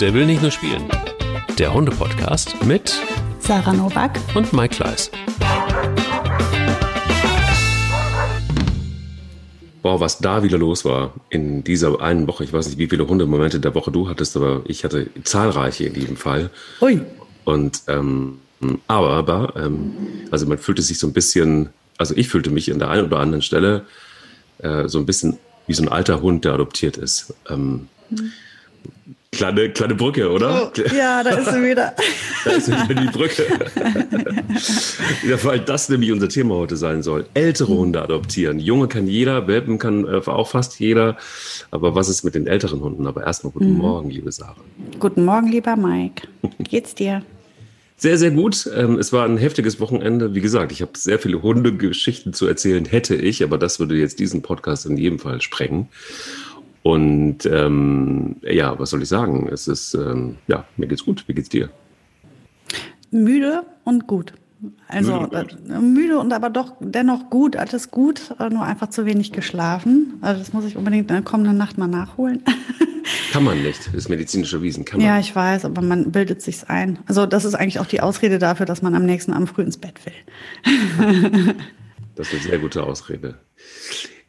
Der will nicht nur spielen. Der Hunde-Podcast mit Sarah Novak und Mike Kleiss. Boah, was da wieder los war in dieser einen Woche. Ich weiß nicht, wie viele Hundemomente der Woche du hattest, aber ich hatte zahlreiche in jedem Fall. Ui. Und ähm, aber, aber ähm, also man fühlte sich so ein bisschen, also ich fühlte mich an der einen oder anderen Stelle äh, so ein bisschen wie so ein alter Hund, der adoptiert ist. Ähm, hm. Kleine, kleine Brücke, oder? Oh, ja, da ist sie wieder. da ist wieder die Brücke. Weil das nämlich unser Thema heute sein soll. Ältere Hunde adoptieren. Junge kann jeder, Welpen kann äh, auch fast jeder. Aber was ist mit den älteren Hunden? Aber erstmal guten mhm. Morgen, liebe Sarah. Guten Morgen, lieber Mike. Wie geht's dir? Sehr, sehr gut. Ähm, es war ein heftiges Wochenende. Wie gesagt, ich habe sehr viele Hundegeschichten zu erzählen, hätte ich, aber das würde jetzt diesen Podcast in jedem Fall sprengen. Und ähm, ja, was soll ich sagen? Es ist, ähm, ja, mir geht's gut. Wie geht's dir? Müde und gut. Also müde und, äh, müde und aber doch dennoch gut, alles gut, nur einfach zu wenig geschlafen. Also das muss ich unbedingt in der kommenden Nacht mal nachholen. Kann man nicht, ist medizinisch erwiesen. Kann man. Ja, ich weiß, aber man bildet sich's ein. Also das ist eigentlich auch die Ausrede dafür, dass man am nächsten Abend früh ins Bett will. das ist eine sehr gute Ausrede.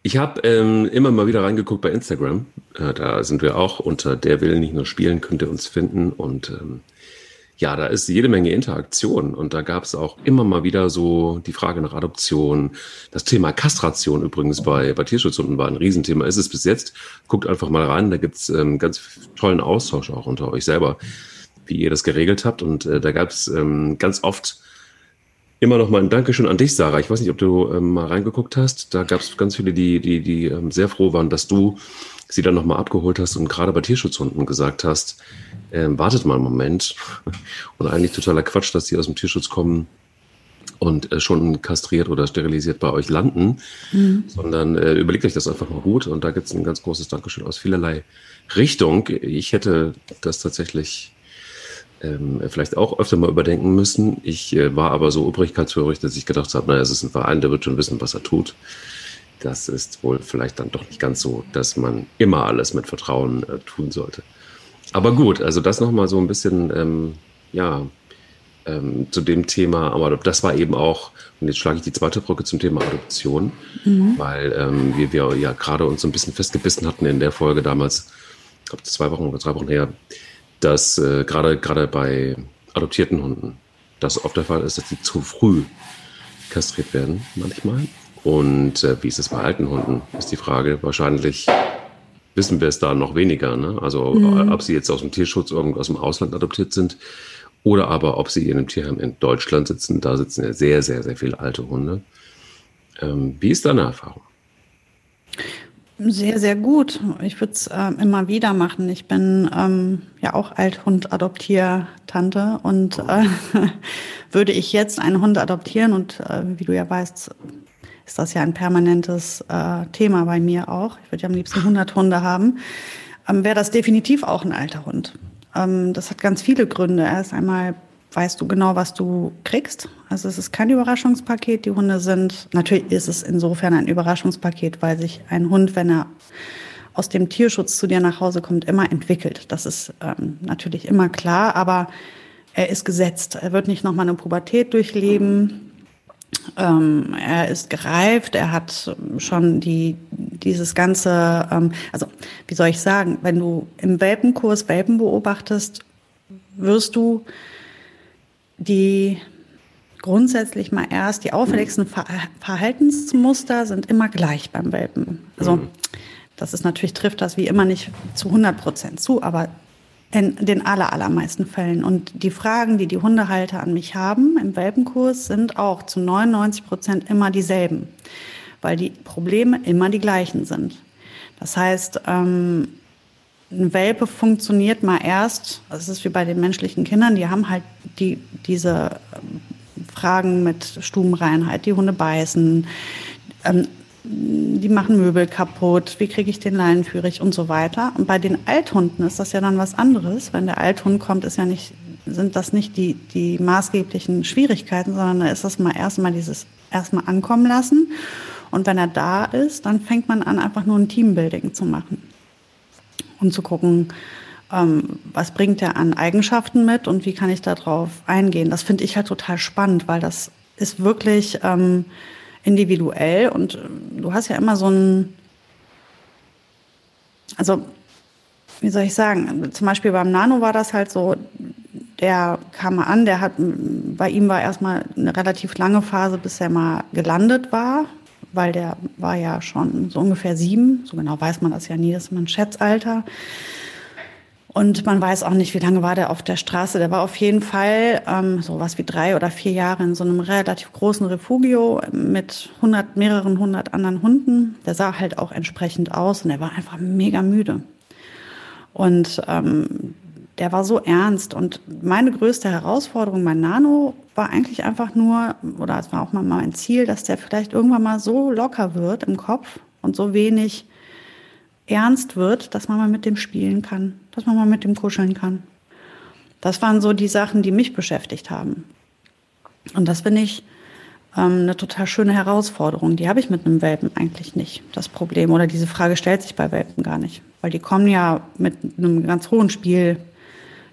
Ich habe ähm, immer mal wieder reingeguckt bei Instagram. Äh, da sind wir auch unter der will nicht nur spielen, könnt ihr uns finden. Und ähm, ja, da ist jede Menge Interaktion. Und da gab es auch immer mal wieder so die Frage nach Adoption. Das Thema Kastration übrigens bei, bei Tierschutzhunden war ein Riesenthema. Ist es bis jetzt? Guckt einfach mal rein. Da gibt's ähm, ganz tollen Austausch auch unter euch selber, wie ihr das geregelt habt. Und äh, da gab es ähm, ganz oft Immer noch mal ein Dankeschön an dich, Sarah. Ich weiß nicht, ob du ähm, mal reingeguckt hast. Da gab es ganz viele, die, die, die ähm, sehr froh waren, dass du sie dann noch mal abgeholt hast und gerade bei Tierschutzhunden gesagt hast, ähm, wartet mal einen Moment. Und eigentlich totaler Quatsch, dass die aus dem Tierschutz kommen und äh, schon kastriert oder sterilisiert bei euch landen, mhm. sondern äh, überlegt euch das einfach mal gut. Und da gibt es ein ganz großes Dankeschön aus vielerlei Richtung. Ich hätte das tatsächlich ähm, vielleicht auch öfter mal überdenken müssen. Ich äh, war aber so obrigkeitshörig, dass ich gedacht habe, naja, es ist ein Verein, der wird schon wissen, was er tut. Das ist wohl vielleicht dann doch nicht ganz so, dass man immer alles mit Vertrauen äh, tun sollte. Aber gut, also das nochmal so ein bisschen, ähm, ja, ähm, zu dem Thema, aber das war eben auch, und jetzt schlage ich die zweite Brücke zum Thema Adoption, mhm. weil ähm, wir, wir ja gerade uns so ein bisschen festgebissen hatten in der Folge damals, ich glaube zwei Wochen oder drei Wochen her, dass äh, gerade gerade bei adoptierten Hunden das oft der Fall ist, dass die zu früh kastriert werden manchmal. Und äh, wie ist es bei alten Hunden, ist die Frage. Wahrscheinlich wissen wir es da noch weniger. Ne? Also mhm. ob sie jetzt aus dem Tierschutz irgendwo aus dem Ausland adoptiert sind oder aber ob sie in einem Tierheim in Deutschland sitzen. Da sitzen ja sehr, sehr, sehr viele alte Hunde. Ähm, wie ist deine Erfahrung? Sehr, sehr gut. Ich würde es äh, immer wieder machen. Ich bin ähm, ja auch Althund-Adoptiertante und äh, würde ich jetzt einen Hund adoptieren und äh, wie du ja weißt, ist das ja ein permanentes äh, Thema bei mir auch. Ich würde ja am liebsten 100 Hunde haben. Ähm, Wäre das definitiv auch ein alter Hund. Ähm, das hat ganz viele Gründe. Er ist einmal weißt du genau, was du kriegst. Also es ist kein Überraschungspaket. Die Hunde sind, natürlich ist es insofern ein Überraschungspaket, weil sich ein Hund, wenn er aus dem Tierschutz zu dir nach Hause kommt, immer entwickelt. Das ist ähm, natürlich immer klar, aber er ist gesetzt. Er wird nicht nochmal eine Pubertät durchleben. Ähm, er ist gereift, er hat schon die, dieses ganze, ähm, also wie soll ich sagen, wenn du im Welpenkurs Welpen beobachtest, wirst du die grundsätzlich mal erst, die auffälligsten Verhaltensmuster sind immer gleich beim Welpen. Also mhm. das ist natürlich, trifft das wie immer nicht zu 100 Prozent zu, aber in den aller, allermeisten Fällen. Und die Fragen, die die Hundehalter an mich haben im Welpenkurs, sind auch zu 99 Prozent immer dieselben, weil die Probleme immer die gleichen sind. Das heißt, ähm, ein Welpe funktioniert mal erst, das ist wie bei den menschlichen Kindern, die haben halt die, diese ähm, Fragen mit Stubenreinheit, die Hunde beißen, ähm, die machen Möbel kaputt, wie kriege ich den leinenführig und so weiter. Und bei den Althunden ist das ja dann was anderes. Wenn der Althund kommt, ist ja nicht, sind das nicht die, die maßgeblichen Schwierigkeiten, sondern da ist das mal erstmal dieses erstmal ankommen lassen. Und wenn er da ist, dann fängt man an, einfach nur ein Teambuilding zu machen und zu gucken, ähm, was bringt er an Eigenschaften mit und wie kann ich darauf eingehen. Das finde ich halt total spannend, weil das ist wirklich ähm, individuell und ähm, du hast ja immer so ein, also wie soll ich sagen, zum Beispiel beim Nano war das halt so, der kam mal an, der hat, bei ihm war erstmal eine relativ lange Phase, bis er mal gelandet war, weil der war ja schon so ungefähr sieben, so genau weiß man das ja nie, das ist mein Schätzalter. Und man weiß auch nicht, wie lange war der auf der Straße. Der war auf jeden Fall ähm, so was wie drei oder vier Jahre in so einem relativ großen Refugio mit hundert, mehreren hundert anderen Hunden. Der sah halt auch entsprechend aus und er war einfach mega müde. Und ähm, der war so ernst. Und meine größte Herausforderung bei Nano war eigentlich einfach nur, oder es war auch mal mein Ziel, dass der vielleicht irgendwann mal so locker wird im Kopf und so wenig ernst wird, dass man mal mit dem spielen kann, dass man mal mit dem kuscheln kann. Das waren so die Sachen, die mich beschäftigt haben. Und das finde ich ähm, eine total schöne Herausforderung. Die habe ich mit einem Welpen eigentlich nicht, das Problem. Oder diese Frage stellt sich bei Welpen gar nicht. Weil die kommen ja mit einem ganz hohen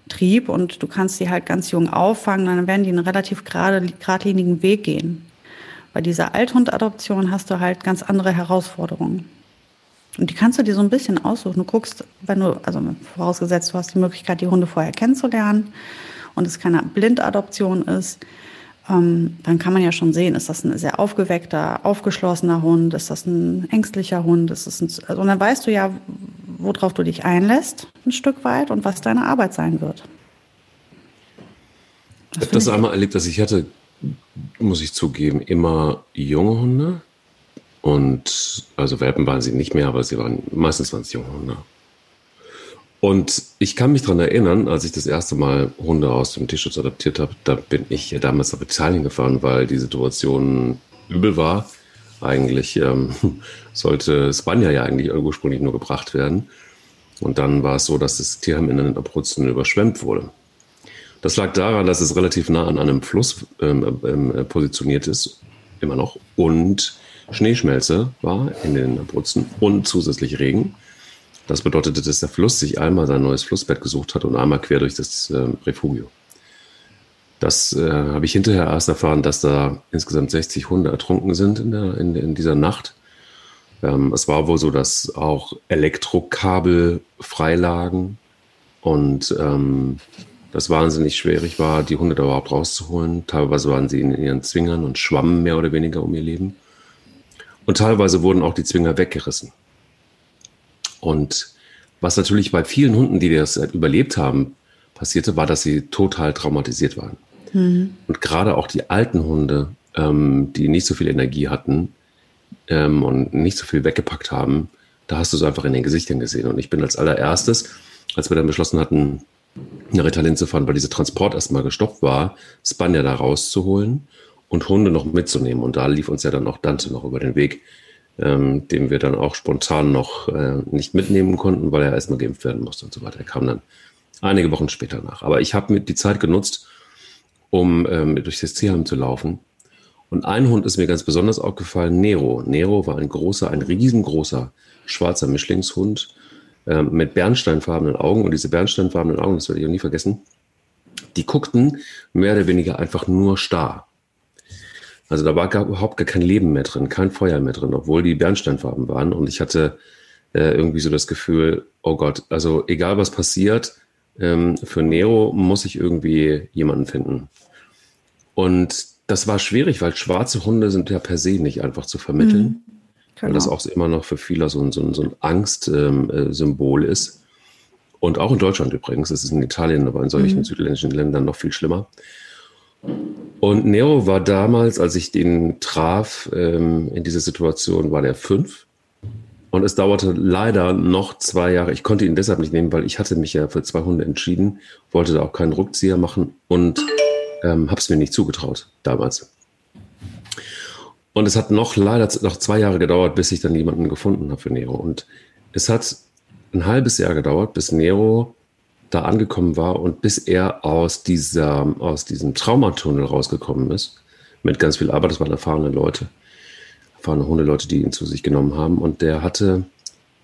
Spieltrieb und du kannst die halt ganz jung auffangen, dann werden die einen relativ gerade, geradlinigen Weg gehen. Bei dieser Althundadoption hast du halt ganz andere Herausforderungen. Und die kannst du dir so ein bisschen aussuchen. Du guckst, wenn du, also vorausgesetzt, du hast die Möglichkeit, die Hunde vorher kennenzulernen und es keine Blindadoption ist, dann kann man ja schon sehen, ist das ein sehr aufgeweckter, aufgeschlossener Hund, ist das ein ängstlicher Hund, ist das ein, also, und dann weißt du ja, worauf du dich einlässt, ein Stück weit und was deine Arbeit sein wird. Das ich habe das einmal erlebt, dass ich hatte, muss ich zugeben, immer junge Hunde, und also Welpen waren sie nicht mehr, aber sie waren meistens waren es junge Hunde. Und ich kann mich daran erinnern, als ich das erste Mal Hunde aus dem Tierschutz adaptiert habe, da bin ich ja damals nach Italien gefahren, weil die Situation übel war. Eigentlich ähm, sollte Spanier ja eigentlich ursprünglich nur gebracht werden. Und dann war es so, dass das Tierheim in den Abruzzen überschwemmt wurde. Das lag daran, dass es relativ nah an einem Fluss ähm, ähm, positioniert ist, immer noch, und Schneeschmelze war in den Abruzzen und zusätzlich Regen. Das bedeutete, dass der Fluss sich einmal sein neues Flussbett gesucht hat und einmal quer durch das äh, Refugio. Das äh, habe ich hinterher erst erfahren, dass da insgesamt 60 Hunde ertrunken sind in, der, in, in dieser Nacht. Ähm, es war wohl so, dass auch Elektrokabel freilagen und ähm, das wahnsinnig schwierig war, die Hunde da überhaupt rauszuholen. Teilweise waren sie in ihren Zwingern und schwammen mehr oder weniger um ihr Leben. Und teilweise wurden auch die Zwinger weggerissen. Und was natürlich bei vielen Hunden, die das überlebt haben, passierte, war, dass sie total traumatisiert waren. Mhm. Und gerade auch die alten Hunde, ähm, die nicht so viel Energie hatten ähm, und nicht so viel weggepackt haben, da hast du es einfach in den Gesichtern gesehen. Und ich bin als allererstes, als wir dann beschlossen hatten, nach Ritalin zu fahren, weil dieser Transport erstmal gestoppt war, Spanier da rauszuholen und Hunde noch mitzunehmen. Und da lief uns ja dann auch Dante noch über den Weg, ähm, den wir dann auch spontan noch äh, nicht mitnehmen konnten, weil er erstmal geimpft werden musste und so weiter. Er kam dann einige Wochen später nach. Aber ich habe die Zeit genutzt, um ähm, durch das Tierheim zu laufen. Und ein Hund ist mir ganz besonders aufgefallen, Nero. Nero war ein großer, ein riesengroßer schwarzer Mischlingshund äh, mit bernsteinfarbenen Augen. Und diese bernsteinfarbenen Augen, das werde ich auch nie vergessen, die guckten mehr oder weniger einfach nur starr. Also da war gar, überhaupt gar kein Leben mehr drin, kein Feuer mehr drin, obwohl die Bernsteinfarben waren. Und ich hatte äh, irgendwie so das Gefühl, oh Gott, also egal was passiert, ähm, für Nero muss ich irgendwie jemanden finden. Und das war schwierig, weil schwarze Hunde sind ja per se nicht einfach zu vermitteln. Mhm. Genau. Weil das auch immer noch für viele so ein, so ein, so ein Angstsymbol ähm, äh, ist. Und auch in Deutschland übrigens, es ist in Italien, aber in solchen mhm. südländischen Ländern noch viel schlimmer. Und Nero war damals, als ich den traf, ähm, in dieser Situation war der fünf. Und es dauerte leider noch zwei Jahre. Ich konnte ihn deshalb nicht nehmen, weil ich hatte mich ja für zwei Hunde entschieden, wollte da auch keinen Rückzieher machen und ähm, habe es mir nicht zugetraut damals. Und es hat noch leider noch zwei Jahre gedauert, bis ich dann jemanden gefunden habe für Nero. Und es hat ein halbes Jahr gedauert, bis Nero da angekommen war und bis er aus, dieser, aus diesem Traumatunnel rausgekommen ist, mit ganz viel Arbeit, das waren erfahrene Leute, erfahrene Hundeleute, die ihn zu sich genommen haben. Und der hatte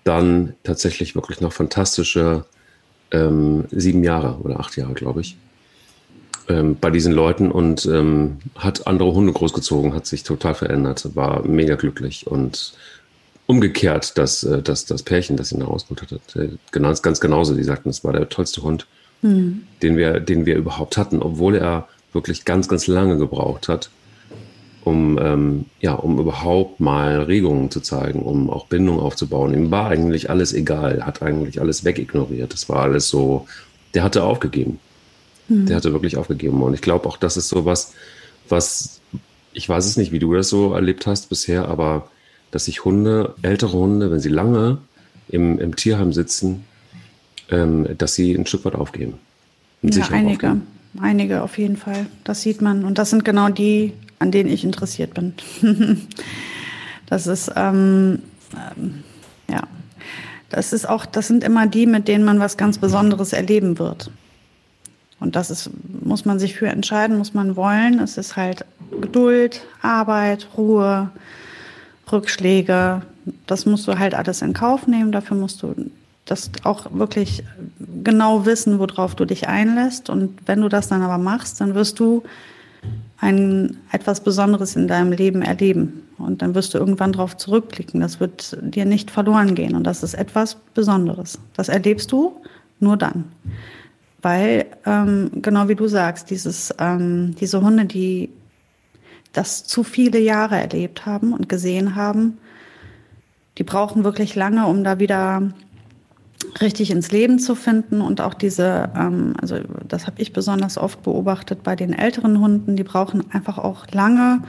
dann tatsächlich wirklich noch fantastische ähm, sieben Jahre oder acht Jahre, glaube ich, ähm, bei diesen Leuten und ähm, hat andere Hunde großgezogen, hat sich total verändert, war mega glücklich und umgekehrt, dass, äh, dass das Pärchen, das ihn da ausgeholt hat, äh, ganz, ganz genauso, die sagten, es war der tollste Hund, mhm. den, wir, den wir überhaupt hatten, obwohl er wirklich ganz, ganz lange gebraucht hat, um, ähm, ja, um überhaupt mal Regungen zu zeigen, um auch Bindung aufzubauen. Ihm war eigentlich alles egal, hat eigentlich alles wegignoriert. Das war alles so, der hatte aufgegeben. Mhm. Der hatte wirklich aufgegeben. Und ich glaube auch, das ist so was, was, ich weiß es nicht, wie du das so erlebt hast bisher, aber dass sich Hunde, ältere Hunde, wenn sie lange im, im Tierheim sitzen, ähm, dass sie ein Stück weit aufgeben. Ja, einige. Aufgeben. Einige auf jeden Fall. Das sieht man. Und das sind genau die, an denen ich interessiert bin. das ist, ähm, ähm, ja, das ist auch, das sind immer die, mit denen man was ganz Besonderes erleben wird. Und das ist, muss man sich für entscheiden, muss man wollen. Es ist halt Geduld, Arbeit, Ruhe, Rückschläge. Das musst du halt alles in Kauf nehmen. Dafür musst du das auch wirklich genau wissen, worauf du dich einlässt. Und wenn du das dann aber machst, dann wirst du ein etwas Besonderes in deinem Leben erleben. Und dann wirst du irgendwann darauf zurückblicken. Das wird dir nicht verloren gehen. Und das ist etwas Besonderes. Das erlebst du nur dann. Weil, ähm, genau wie du sagst, dieses, ähm, diese Hunde, die das zu viele Jahre erlebt haben und gesehen haben, die brauchen wirklich lange, um da wieder richtig ins Leben zu finden und auch diese, ähm, also das habe ich besonders oft beobachtet bei den älteren Hunden, die brauchen einfach auch lange,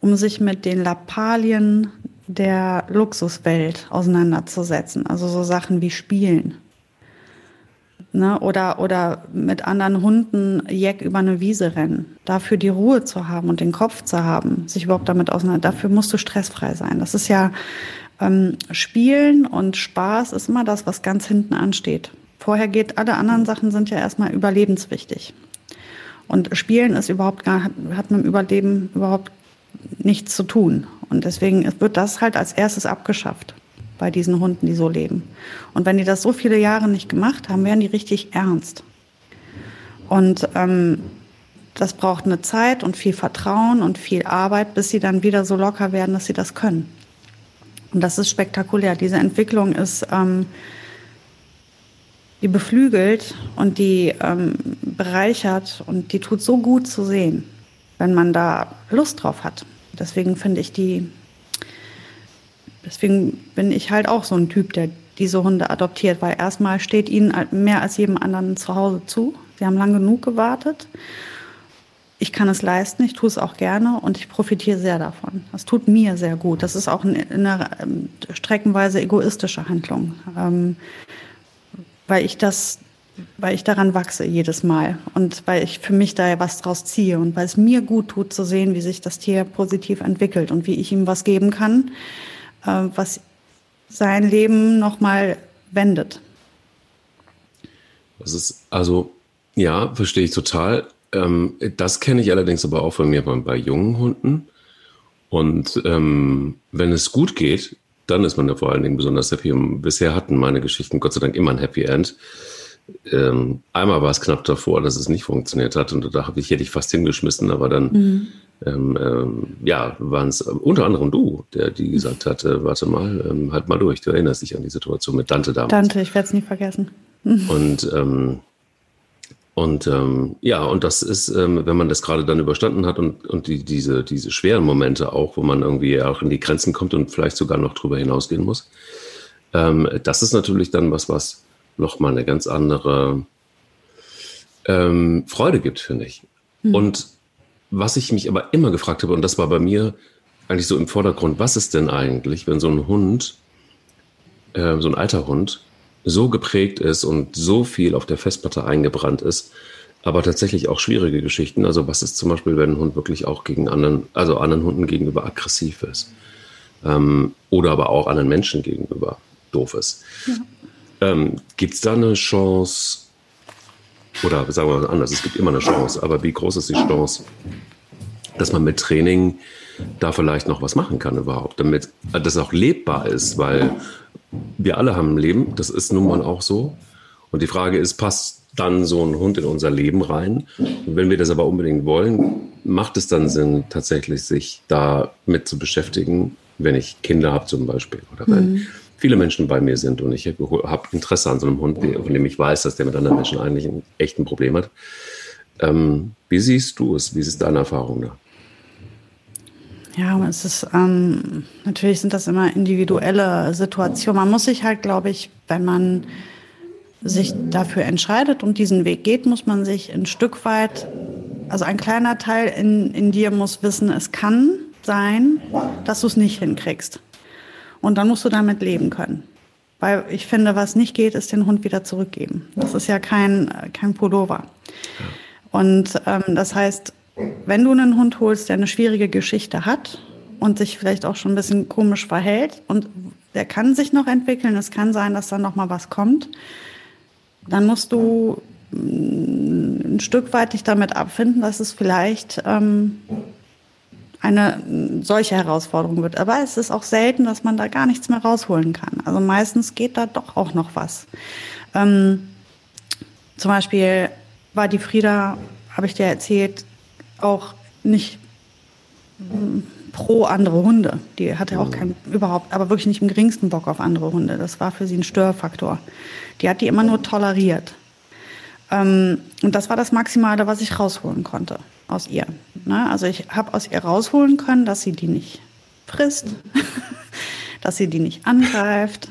um sich mit den Lappalien der Luxuswelt auseinanderzusetzen. Also so Sachen wie Spielen. Ne? Oder, oder mit anderen Hunden Jeck über eine Wiese rennen. Dafür die Ruhe zu haben und den Kopf zu haben, sich überhaupt damit auseinander. Dafür musst du stressfrei sein. Das ist ja ähm, Spielen und Spaß ist immer das, was ganz hinten ansteht. Vorher geht, alle anderen Sachen sind ja erstmal überlebenswichtig. Und Spielen ist überhaupt gar, hat mit dem Überleben überhaupt nichts zu tun. Und deswegen wird das halt als erstes abgeschafft bei diesen Hunden, die so leben. Und wenn die das so viele Jahre nicht gemacht haben, werden die richtig ernst. Und ähm, das braucht eine Zeit und viel Vertrauen und viel Arbeit, bis sie dann wieder so locker werden, dass sie das können. Und das ist spektakulär. Diese Entwicklung ist, ähm, die beflügelt und die ähm, bereichert und die tut so gut zu sehen, wenn man da Lust drauf hat. Deswegen finde ich die, deswegen bin ich halt auch so ein Typ, der diese Hunde adoptiert, weil erstmal steht ihnen mehr als jedem anderen zu Hause zu. Sie haben lang genug gewartet ich kann es leisten, ich tue es auch gerne und ich profitiere sehr davon. Das tut mir sehr gut. Das ist auch eine, ähm, streckenweise egoistische Handlung, ähm, weil ich das, weil ich daran wachse jedes Mal und weil ich für mich da was draus ziehe und weil es mir gut tut zu sehen, wie sich das Tier positiv entwickelt und wie ich ihm was geben kann, was sein Leben nochmal wendet. Das ist also ja, verstehe ich total. Ähm, das kenne ich allerdings aber auch von mir bei, bei jungen Hunden. Und ähm, wenn es gut geht, dann ist man ja vor allen Dingen besonders happy. Und bisher hatten meine Geschichten Gott sei Dank immer ein Happy End. Ähm, einmal war es knapp davor, dass es nicht funktioniert hat und da habe ich, hätte ich fast hingeschmissen, aber dann mhm. ähm, ähm, ja, waren es unter anderem du, der die gesagt hat, äh, warte mal, ähm, halt mal durch, du erinnerst dich an die Situation mit Dante damals. Dante, ich werde es nie vergessen. Und ähm, und ähm, ja, und das ist, wenn man das gerade dann überstanden hat und, und die, diese, diese schweren Momente auch, wo man irgendwie auch in die Grenzen kommt und vielleicht sogar noch drüber hinausgehen muss, das ist natürlich dann was, was nochmal eine ganz andere ähm, Freude gibt, finde ich. Mhm. Und was ich mich aber immer gefragt habe, und das war bei mir eigentlich so im Vordergrund, was ist denn eigentlich, wenn so ein Hund, äh, so ein alter Hund, so geprägt ist und so viel auf der Festplatte eingebrannt ist, aber tatsächlich auch schwierige Geschichten. Also was ist zum Beispiel, wenn ein Hund wirklich auch gegen anderen, also anderen Hunden gegenüber aggressiv ist ähm, oder aber auch anderen Menschen gegenüber doof ist. Ja. Ähm, Gibt es da eine Chance, oder sagen wir mal anders, es gibt immer eine Chance, aber wie groß ist die Chance, dass man mit Training da vielleicht noch was machen kann überhaupt, damit das auch lebbar ist, weil wir alle haben ein Leben, das ist nun mal auch so. Und die Frage ist, passt dann so ein Hund in unser Leben rein? Und wenn wir das aber unbedingt wollen, macht es dann Sinn, tatsächlich sich damit zu beschäftigen, wenn ich Kinder habe zum Beispiel oder wenn mhm. Viele Menschen bei mir sind und ich habe Interesse an so einem Hund, von dem ich weiß, dass der mit anderen Menschen eigentlich ein echtes Problem hat. Ähm, wie siehst du es? Wie ist deine Erfahrung da? Ja, es ist ähm, natürlich sind das immer individuelle Situationen. Man muss sich halt, glaube ich, wenn man sich dafür entscheidet und diesen Weg geht, muss man sich ein Stück weit, also ein kleiner Teil in, in dir muss wissen, es kann sein, dass du es nicht hinkriegst. Und dann musst du damit leben können. Weil ich finde, was nicht geht, ist den Hund wieder zurückgeben. Das ist ja kein, kein Pullover. Und ähm, das heißt, wenn du einen Hund holst, der eine schwierige Geschichte hat und sich vielleicht auch schon ein bisschen komisch verhält und der kann sich noch entwickeln, es kann sein, dass dann noch mal was kommt, dann musst du mm, ein Stück weit dich damit abfinden, dass es vielleicht ähm, eine solche Herausforderung wird. Aber es ist auch selten, dass man da gar nichts mehr rausholen kann. Also meistens geht da doch auch noch was. Ähm, zum Beispiel war die Frieda, habe ich dir erzählt, auch nicht pro andere Hunde. Die hatte auch kein, überhaupt, aber wirklich nicht im geringsten Bock auf andere Hunde. Das war für sie ein Störfaktor. Die hat die immer nur toleriert. Ähm, und das war das Maximale, was ich rausholen konnte aus ihr. Ne? Also ich habe aus ihr rausholen können, dass sie die nicht frisst, dass sie die nicht angreift,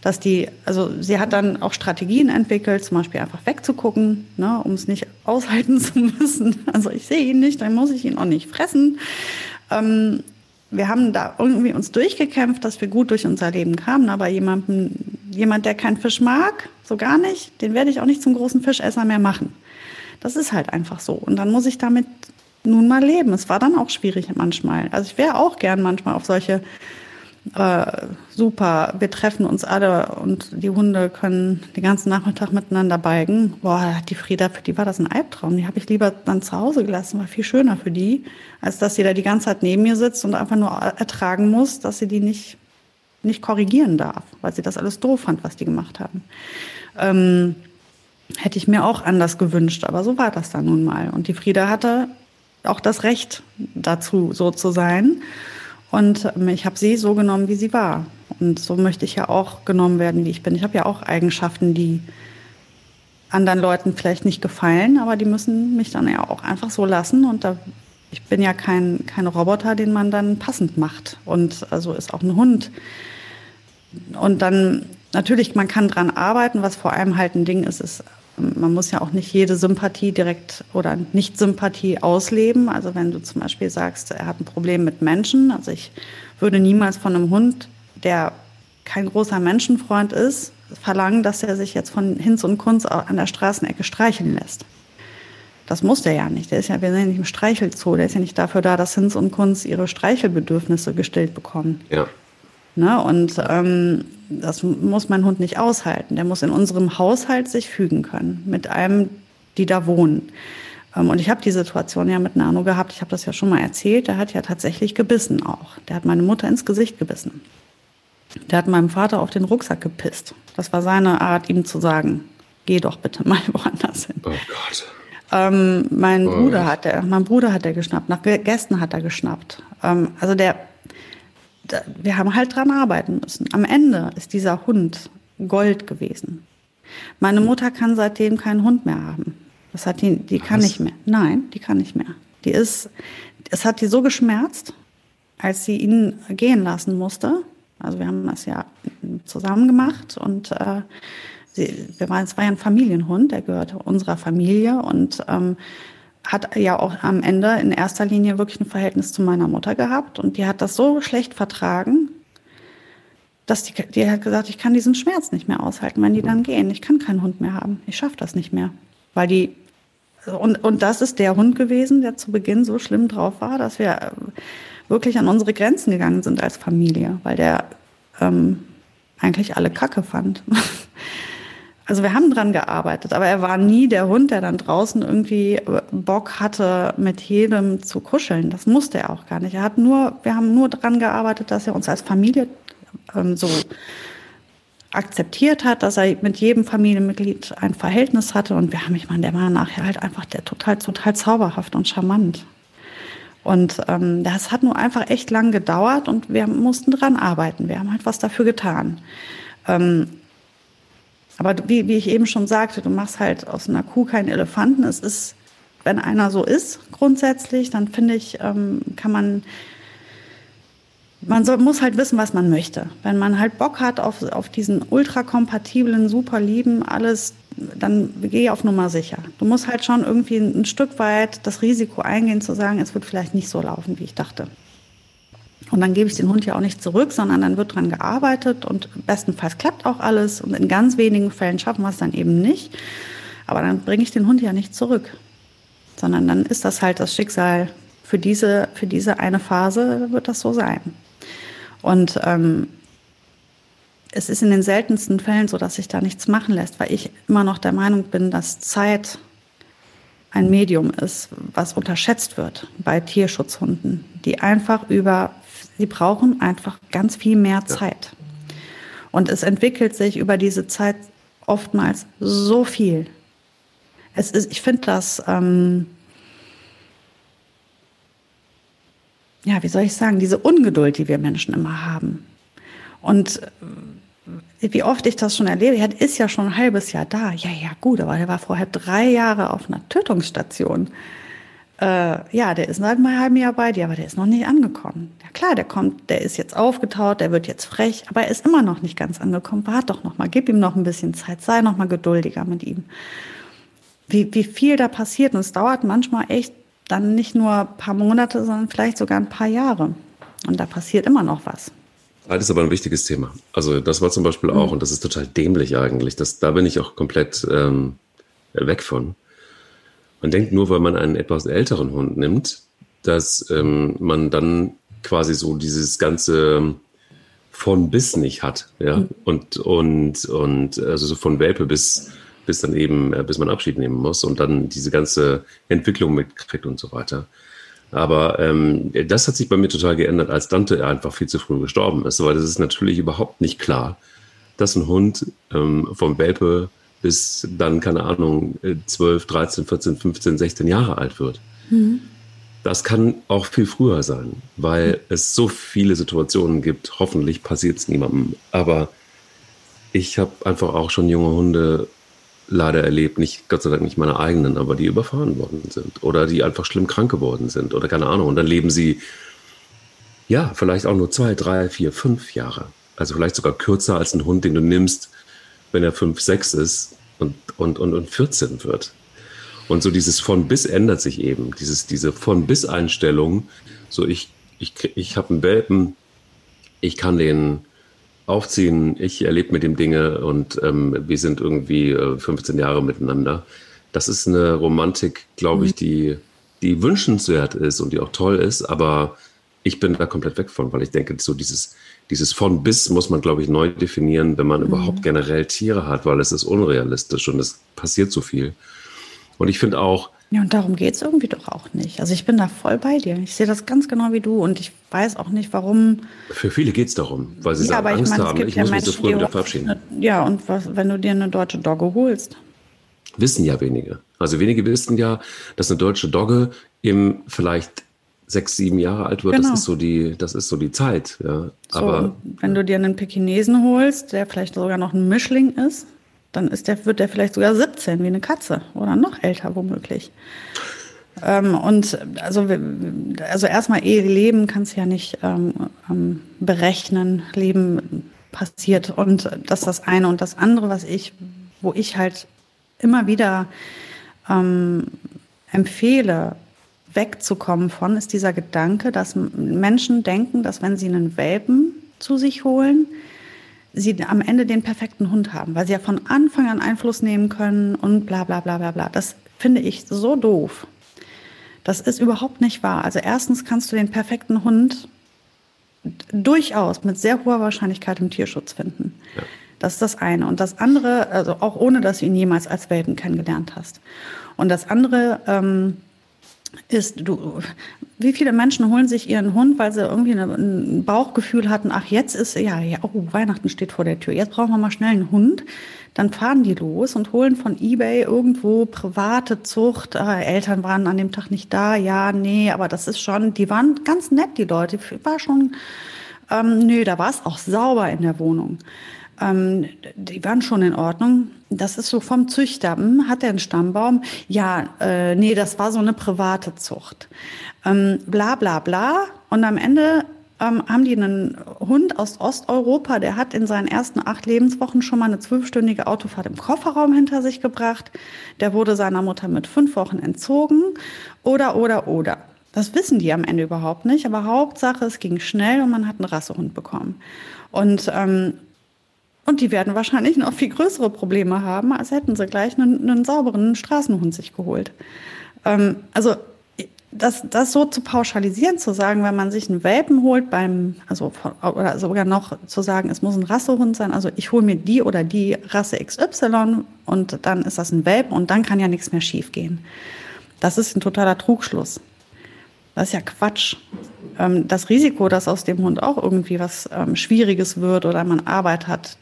dass die, also sie hat dann auch Strategien entwickelt, zum Beispiel einfach wegzugucken, ne, um es nicht aushalten zu müssen. Also ich sehe ihn nicht, dann muss ich ihn auch nicht fressen. Ähm, wir haben da irgendwie uns durchgekämpft, dass wir gut durch unser Leben kamen, aber jemanden, jemand, der keinen Fisch mag, so gar nicht, den werde ich auch nicht zum großen Fischesser mehr machen. Das ist halt einfach so. Und dann muss ich damit nun mal leben. Es war dann auch schwierig manchmal. Also ich wäre auch gern manchmal auf solche äh, super, wir treffen uns alle und die Hunde können den ganzen Nachmittag miteinander balgen. Boah, die Frieda, für die war das ein Albtraum. Die habe ich lieber dann zu Hause gelassen, war viel schöner für die, als dass sie da die ganze Zeit neben mir sitzt und einfach nur ertragen muss, dass sie die nicht, nicht korrigieren darf, weil sie das alles doof fand, was die gemacht haben. Ähm, hätte ich mir auch anders gewünscht, aber so war das dann nun mal. Und die Frieda hatte auch das Recht dazu, so zu sein. Und ähm, ich habe sie so genommen, wie sie war. Und so möchte ich ja auch genommen werden, wie ich bin. Ich habe ja auch Eigenschaften, die anderen Leuten vielleicht nicht gefallen, aber die müssen mich dann ja auch einfach so lassen. Und da, ich bin ja kein, kein Roboter, den man dann passend macht. Und also ist auch ein Hund. Und dann natürlich, man kann dran arbeiten. Was vor allem halt ein Ding ist, ist man muss ja auch nicht jede Sympathie direkt oder Nicht-Sympathie ausleben. Also wenn du zum Beispiel sagst, er hat ein Problem mit Menschen, also ich würde niemals von einem Hund, der kein großer Menschenfreund ist, verlangen, dass er sich jetzt von Hinz und Kunz an der Straßenecke streicheln lässt. Das muss der ja nicht. Der ist ja, wir sind ja nicht im Streichelzoo. Der ist ja nicht dafür da, dass Hinz und Kunz ihre Streichelbedürfnisse gestillt bekommen. Ja. Ne? Und ähm, das muss mein Hund nicht aushalten. Der muss in unserem Haushalt sich fügen können mit einem, die da wohnen. Ähm, und ich habe die Situation ja mit Nano gehabt. Ich habe das ja schon mal erzählt. Der hat ja tatsächlich gebissen auch. Der hat meine Mutter ins Gesicht gebissen. Der hat meinem Vater auf den Rucksack gepisst. Das war seine Art, ihm zu sagen, geh doch bitte mal woanders hin. Oh Gott. Ähm, mein oh. Bruder hat er, mein Bruder hat er geschnappt, nach Gästen hat er geschnappt. Ähm, also der wir haben halt dran arbeiten müssen. Am Ende ist dieser Hund Gold gewesen. Meine Mutter kann seitdem keinen Hund mehr haben. Das hat die, die kann nicht mehr. Nein, die kann nicht mehr. Die ist, es hat die so geschmerzt, als sie ihn gehen lassen musste. Also wir haben das ja zusammen gemacht und äh, sie, wir waren, es war ja ein Familienhund, der gehörte unserer Familie und ähm, hat ja auch am Ende in erster Linie wirklich ein Verhältnis zu meiner Mutter gehabt und die hat das so schlecht vertragen, dass die, die hat gesagt, ich kann diesen Schmerz nicht mehr aushalten, wenn die dann gehen. Ich kann keinen Hund mehr haben. Ich schaffe das nicht mehr. Weil die, und, und das ist der Hund gewesen, der zu Beginn so schlimm drauf war, dass wir wirklich an unsere Grenzen gegangen sind als Familie, weil der ähm, eigentlich alle Kacke fand. Also wir haben dran gearbeitet, aber er war nie der Hund, der dann draußen irgendwie Bock hatte, mit jedem zu kuscheln. Das musste er auch gar nicht. Er hat nur, wir haben nur dran gearbeitet, dass er uns als Familie ähm, so akzeptiert hat, dass er mit jedem Familienmitglied ein Verhältnis hatte. Und wir haben, ich meine, der war nachher halt einfach der total, total zauberhaft und charmant. Und ähm, das hat nur einfach echt lang gedauert und wir mussten dran arbeiten. Wir haben halt was dafür getan. Ähm, aber wie, wie ich eben schon sagte, du machst halt aus einer Kuh keinen Elefanten. Es ist, wenn einer so ist, grundsätzlich, dann finde ich, ähm, kann man man soll, muss halt wissen, was man möchte. Wenn man halt Bock hat auf, auf diesen ultrakompatiblen, super lieben, alles, dann geh auf Nummer sicher. Du musst halt schon irgendwie ein, ein Stück weit das Risiko eingehen, zu sagen, es wird vielleicht nicht so laufen, wie ich dachte. Und dann gebe ich den Hund ja auch nicht zurück, sondern dann wird dran gearbeitet und bestenfalls klappt auch alles. Und in ganz wenigen Fällen schaffen wir es dann eben nicht. Aber dann bringe ich den Hund ja nicht zurück, sondern dann ist das halt das Schicksal für diese, für diese eine Phase wird das so sein. Und ähm, es ist in den seltensten Fällen so, dass sich da nichts machen lässt, weil ich immer noch der Meinung bin, dass Zeit ein Medium ist, was unterschätzt wird bei Tierschutzhunden, die einfach über, sie brauchen einfach ganz viel mehr Zeit. Und es entwickelt sich über diese Zeit oftmals so viel. Es ist, ich finde das, ähm, ja, wie soll ich sagen, diese Ungeduld, die wir Menschen immer haben. Und äh, wie oft ich das schon erlebe, er ist ja schon ein halbes Jahr da. Ja, ja, gut, aber er war vorher drei Jahre auf einer Tötungsstation. Äh, ja, der ist seit einem halben Jahr bei dir, aber der ist noch nicht angekommen. Ja klar, der kommt, der ist jetzt aufgetaut, der wird jetzt frech, aber er ist immer noch nicht ganz angekommen. Wart doch noch mal, gib ihm noch ein bisschen Zeit, sei noch mal geduldiger mit ihm. Wie, wie viel da passiert und es dauert manchmal echt dann nicht nur ein paar Monate, sondern vielleicht sogar ein paar Jahre. Und da passiert immer noch was. Das ist aber ein wichtiges Thema. Also das war zum Beispiel auch, mhm. und das ist total dämlich eigentlich, das, da bin ich auch komplett ähm, weg von. Man denkt nur, weil man einen etwas älteren Hund nimmt, dass ähm, man dann quasi so dieses ganze von bis nicht hat, ja, mhm. und und und also so von Welpe bis bis dann eben, äh, bis man Abschied nehmen muss und dann diese ganze Entwicklung mitkriegt und so weiter. Aber ähm, das hat sich bei mir total geändert, als Dante einfach viel zu früh gestorben ist, weil das ist natürlich überhaupt nicht klar, dass ein Hund ähm, vom Welpe bis dann, keine Ahnung, 12, 13, 14, 15, 16 Jahre alt wird. Mhm. Das kann auch viel früher sein, weil mhm. es so viele Situationen gibt. Hoffentlich passiert es niemandem. Aber ich habe einfach auch schon junge Hunde leider erlebt, nicht, Gott sei Dank nicht meine eigenen, aber die überfahren worden sind oder die einfach schlimm krank geworden sind oder keine Ahnung. Und dann leben sie, ja, vielleicht auch nur zwei, drei, vier, fünf Jahre. Also vielleicht sogar kürzer als ein Hund, den du nimmst, wenn er fünf, sechs ist und, und, und, und 14 wird. Und so dieses von bis ändert sich eben, dieses, diese von bis Einstellung. So ich, ich, ich habe einen Welpen, ich kann den aufziehen. Ich erlebe mit dem Dinge und ähm, wir sind irgendwie äh, 15 Jahre miteinander. Das ist eine Romantik, glaube ich, mhm. die, die wünschenswert ist und die auch toll ist, aber ich bin da komplett weg von, weil ich denke, so dieses, dieses von bis muss man, glaube ich, neu definieren, wenn man mhm. überhaupt generell Tiere hat, weil es ist unrealistisch und es passiert so viel. Und ich finde auch, ja, und darum geht es irgendwie doch auch nicht. Also ich bin da voll bei dir. Ich sehe das ganz genau wie du und ich weiß auch nicht, warum. Für viele geht es darum, weil sie ja, sagen, Angst meine, haben, ich ja muss Menschen, mich so früh wieder verabschieden. Ja, und was, wenn du dir eine deutsche Dogge holst? Wissen ja wenige. Also wenige wissen ja, dass eine deutsche Dogge im vielleicht sechs, sieben Jahre alt wird. Genau. Das ist so die, das ist so die Zeit. Ja. So, Aber wenn du dir einen Pekinesen holst, der vielleicht sogar noch ein Mischling ist, dann ist der, wird der vielleicht sogar 17 wie eine Katze oder noch älter womöglich. Ähm, und also, also erstmal eh Leben kannst du ja nicht ähm, ähm, berechnen. Leben passiert und das ist das eine. Und das andere, was ich, wo ich halt immer wieder ähm, empfehle, wegzukommen von, ist dieser Gedanke, dass Menschen denken, dass wenn sie einen Welpen zu sich holen, sie am Ende den perfekten Hund haben, weil sie ja von Anfang an Einfluss nehmen können und bla bla bla bla bla. Das finde ich so doof. Das ist überhaupt nicht wahr. Also erstens kannst du den perfekten Hund durchaus mit sehr hoher Wahrscheinlichkeit im Tierschutz finden. Ja. Das ist das eine. Und das andere, also auch ohne, dass du ihn jemals als Welpen kennengelernt hast. Und das andere, ähm, ist, du, wie viele Menschen holen sich ihren Hund, weil sie irgendwie ein Bauchgefühl hatten, ach, jetzt ist, ja, ja, oh, Weihnachten steht vor der Tür, jetzt brauchen wir mal schnell einen Hund. Dann fahren die los und holen von Ebay irgendwo private Zucht. Äh, Eltern waren an dem Tag nicht da, ja, nee, aber das ist schon, die waren ganz nett, die Leute. War schon, ähm, nö, da war es auch sauber in der Wohnung. Ähm, die waren schon in Ordnung. Das ist so vom Züchter. Hm, hat er einen Stammbaum? Ja, äh, nee, das war so eine private Zucht. Ähm, bla bla bla. Und am Ende ähm, haben die einen Hund aus Osteuropa, der hat in seinen ersten acht Lebenswochen schon mal eine zwölfstündige Autofahrt im Kofferraum hinter sich gebracht. Der wurde seiner Mutter mit fünf Wochen entzogen. Oder, oder, oder. Das wissen die am Ende überhaupt nicht, aber Hauptsache, es ging schnell und man hat einen Rassehund bekommen. Und ähm, und die werden wahrscheinlich noch viel größere Probleme haben, als hätten sie gleich einen, einen sauberen Straßenhund sich geholt. Ähm, also das, das so zu pauschalisieren, zu sagen, wenn man sich einen Welpen holt beim, also oder sogar noch zu sagen, es muss ein Rassehund sein, also ich hole mir die oder die Rasse XY und dann ist das ein Welpen und dann kann ja nichts mehr schiefgehen. Das ist ein totaler Trugschluss. Das ist ja Quatsch. Ähm, das Risiko, dass aus dem Hund auch irgendwie was ähm, Schwieriges wird oder man Arbeit hat,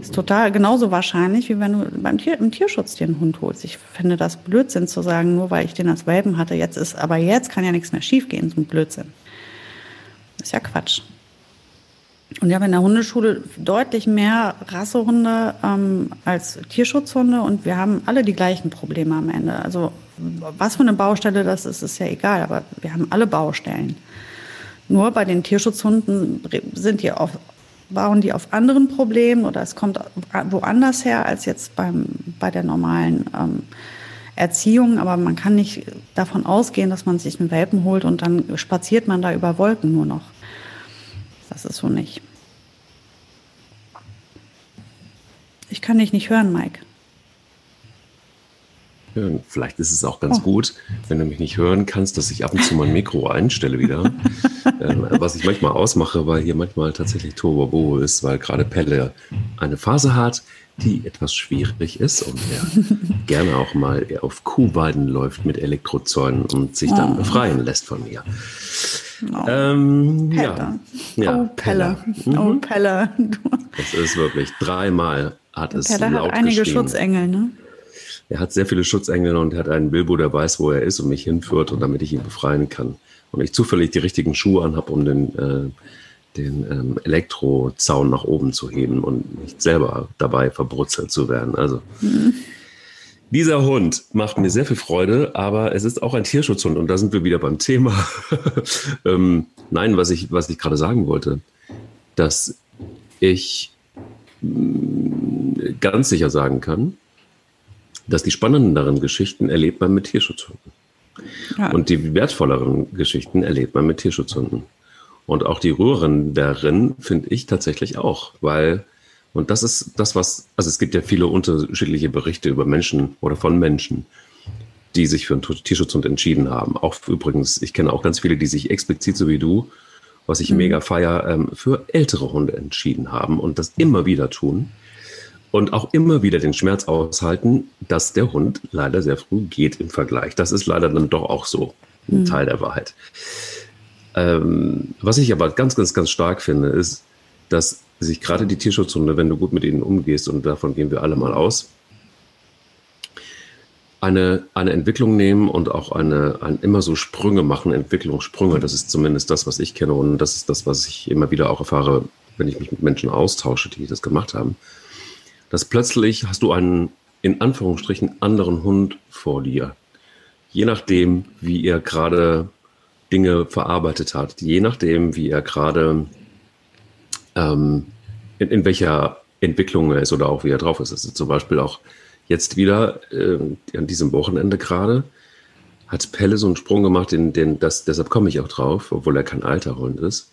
ist total genauso wahrscheinlich, wie wenn du beim Tier, im Tierschutz einen Hund holst. Ich finde das Blödsinn zu sagen, nur weil ich den als Welpen hatte, jetzt ist, aber jetzt kann ja nichts mehr schiefgehen, so ein Blödsinn. Das ist ja Quatsch. Und ich habe in der Hundeschule deutlich mehr Rassehunde ähm, als Tierschutzhunde und wir haben alle die gleichen Probleme am Ende. Also was für eine Baustelle das ist, ist ja egal, aber wir haben alle Baustellen. Nur bei den Tierschutzhunden sind die auf, bauen die auf anderen Problemen oder es kommt woanders her als jetzt beim, bei der normalen ähm, Erziehung. Aber man kann nicht davon ausgehen, dass man sich einen Welpen holt und dann spaziert man da über Wolken nur noch. Das ist so nicht. Ich kann dich nicht hören, Mike. Vielleicht ist es auch ganz oh. gut, wenn du mich nicht hören kannst, dass ich ab und zu mein Mikro einstelle wieder. ähm, was ich manchmal ausmache, weil hier manchmal tatsächlich Turbo ist, weil gerade Pelle eine Phase hat, die etwas schwierig ist und er gerne auch mal auf Kuhweiden läuft mit Elektrozäunen und sich dann oh. befreien lässt von mir. Oh, ähm, ja. ja. Oh, Pelle. Pelle. Oh, mhm. Pelle. Es ist wirklich dreimal hat es Pelle laut hat einige Schutzengel, ne? Er hat sehr viele Schutzengel und hat einen Bilbo, der weiß, wo er ist und mich hinführt und damit ich ihn befreien kann. Und ich zufällig die richtigen Schuhe anhabe, um den, äh, den ähm, Elektrozaun nach oben zu heben und nicht selber dabei verbrutzelt zu werden. Also mhm. dieser Hund macht mir sehr viel Freude, aber es ist auch ein Tierschutzhund und da sind wir wieder beim Thema. ähm, nein, was ich, was ich gerade sagen wollte, dass ich mm, ganz sicher sagen kann, dass die spannenderen Geschichten erlebt man mit Tierschutzhunden. Ja. Und die wertvolleren Geschichten erlebt man mit Tierschutzhunden. Und auch die rührenderen finde ich tatsächlich auch, weil, und das ist das, was, also es gibt ja viele unterschiedliche Berichte über Menschen oder von Menschen, die sich für einen Tierschutzhund entschieden haben. Auch übrigens, ich kenne auch ganz viele, die sich explizit so wie du, was ich mhm. mega feier, ähm, für ältere Hunde entschieden haben und das immer wieder tun und auch immer wieder den Schmerz aushalten, dass der Hund leider sehr früh geht im Vergleich. Das ist leider dann doch auch so ein mhm. Teil der Wahrheit. Ähm, was ich aber ganz, ganz, ganz stark finde, ist, dass sich gerade die Tierschutzhunde, wenn du gut mit ihnen umgehst, und davon gehen wir alle mal aus, eine, eine Entwicklung nehmen und auch eine, ein immer so Sprünge machen, Entwicklungssprünge. Das ist zumindest das, was ich kenne und das ist das, was ich immer wieder auch erfahre, wenn ich mich mit Menschen austausche, die das gemacht haben dass plötzlich hast du einen in Anführungsstrichen anderen Hund vor dir. Je nachdem, wie er gerade Dinge verarbeitet hat, je nachdem, wie er gerade ähm, in, in, welcher Entwicklung er ist oder auch wie er drauf ist. Also zum Beispiel auch jetzt wieder äh, an diesem Wochenende gerade hat Pelle so einen Sprung gemacht, in den, das, deshalb komme ich auch drauf, obwohl er kein alter Hund ist.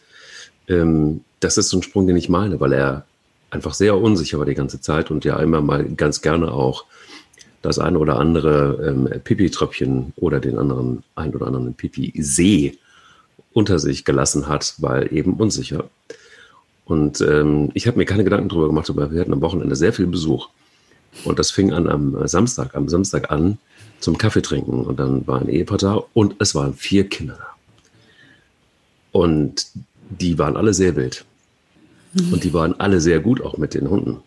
Ähm, das ist so ein Sprung, den ich meine, weil er einfach sehr unsicher war die ganze Zeit und ja immer mal ganz gerne auch das eine oder andere ähm, Pipi-Tröpfchen oder den anderen ein oder anderen Pipi-See unter sich gelassen hat, weil eben unsicher. Und ähm, ich habe mir keine Gedanken darüber gemacht, aber wir hatten am Wochenende sehr viel Besuch. Und das fing an am Samstag. Am Samstag an zum Kaffee trinken. Und dann war ein Ehepaar da und es waren vier Kinder da. Und die waren alle sehr wild. Und die waren alle sehr gut, auch mit den Hunden.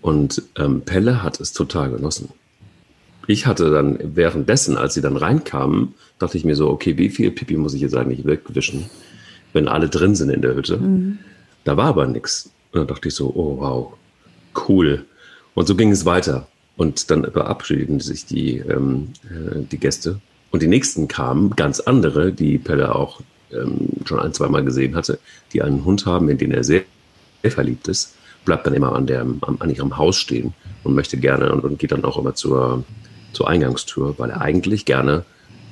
Und ähm, Pelle hat es total genossen. Ich hatte dann währenddessen, als sie dann reinkamen, dachte ich mir so, okay, wie viel Pipi muss ich jetzt eigentlich wegwischen, wenn alle drin sind in der Hütte? Mhm. Da war aber nichts. Und dann dachte ich so, oh wow, cool. Und so ging es weiter. Und dann verabschiedeten sich die, ähm, äh, die Gäste. Und die nächsten kamen, ganz andere, die Pelle auch ähm, schon ein, zwei Mal gesehen hatte, die einen Hund haben, in den er sehr, sehr verliebt ist, bleibt dann immer an, der, an, an ihrem Haus stehen und möchte gerne und, und geht dann auch immer zur, zur Eingangstür, weil er eigentlich gerne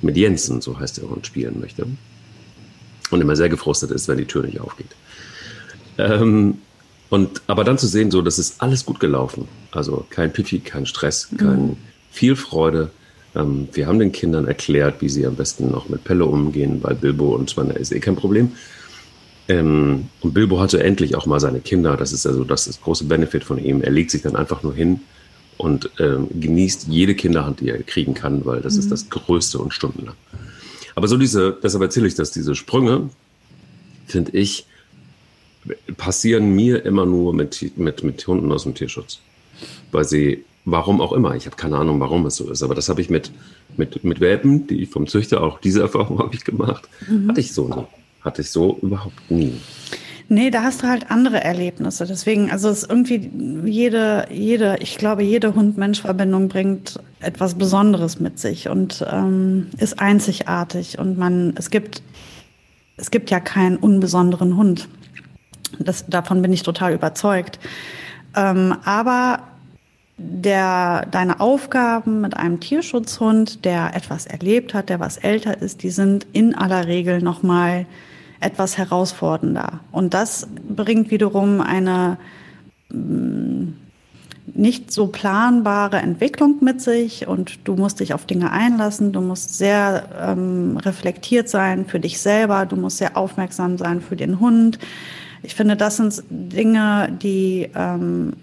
mit Jensen, so heißt der Hund, spielen möchte. Und immer sehr gefrustet ist, wenn die Tür nicht aufgeht. Ähm, und, aber dann zu sehen, so, das ist alles gut gelaufen. Also kein Pipi, kein Stress, kein mhm. viel Freude. Ähm, wir haben den Kindern erklärt, wie sie am besten noch mit Pelle umgehen, weil Bilbo und Swanner ist eh kein Problem. Ähm, und Bilbo hatte endlich auch mal seine Kinder. Das ist also das, ist große Benefit von ihm. Er legt sich dann einfach nur hin und ähm, genießt jede Kinderhand, die er kriegen kann, weil das mhm. ist das Größte und stundenlang. Aber so diese, deshalb erzähle ich das, diese Sprünge, finde ich, passieren mir immer nur mit, mit, mit Hunden aus dem Tierschutz. Weil sie, warum auch immer, ich habe keine Ahnung, warum es so ist, aber das habe ich mit, mit, mit Welpen, die vom Züchter auch diese Erfahrung habe ich gemacht, mhm. hatte ich so nie. Hatte ich so überhaupt nie. Nee, da hast du halt andere Erlebnisse. Deswegen, also es ist irgendwie jede, jede, ich glaube, jede Hund-Mensch-Verbindung bringt etwas Besonderes mit sich und ähm, ist einzigartig. Und man, es gibt, es gibt ja keinen unbesonderen Hund. Das, davon bin ich total überzeugt. Ähm, aber der, deine Aufgaben mit einem Tierschutzhund, der etwas erlebt hat, der was älter ist, die sind in aller Regel nochmal etwas herausfordernder. Und das bringt wiederum eine mm, nicht so planbare Entwicklung mit sich und du musst dich auf Dinge einlassen, du musst sehr ähm, reflektiert sein für dich selber, du musst sehr aufmerksam sein für den Hund. Ich finde, das sind Dinge, die ähm,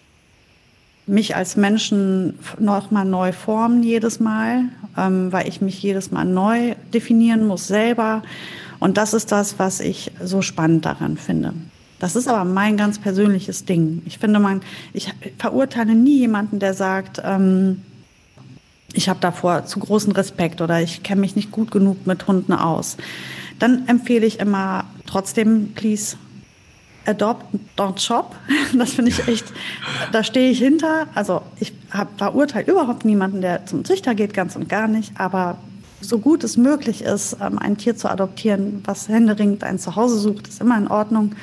mich als Menschen nochmal neu formen jedes Mal, ähm, weil ich mich jedes Mal neu definieren muss selber. Und das ist das, was ich so spannend daran finde. Das ist aber mein ganz persönliches Ding. Ich finde, man, ich verurteile nie jemanden, der sagt, ähm, ich habe davor zu großen Respekt oder ich kenne mich nicht gut genug mit Hunden aus. Dann empfehle ich immer trotzdem, please Adopt, don't shop. Das finde ich echt, da stehe ich hinter. Also ich hab, verurteile überhaupt niemanden, der zum Züchter geht, ganz und gar nicht. Aber so gut es möglich ist, ähm, ein Tier zu adoptieren, was händeringend ein Zuhause sucht, ist immer in Ordnung.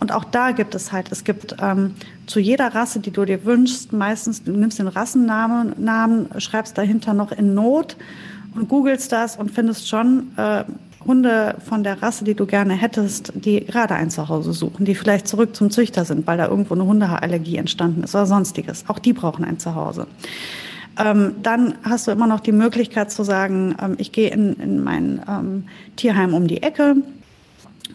Und auch da gibt es halt, es gibt ähm, zu jeder Rasse, die du dir wünschst, meistens, du nimmst den Rassennamen, Namen, schreibst dahinter noch in Not und googelst das und findest schon äh, Hunde von der Rasse, die du gerne hättest, die gerade ein Zuhause suchen, die vielleicht zurück zum Züchter sind, weil da irgendwo eine Hundeallergie entstanden ist oder sonstiges. Auch die brauchen ein Zuhause. Ähm, dann hast du immer noch die Möglichkeit zu sagen, ähm, ich gehe in, in mein ähm, Tierheim um die Ecke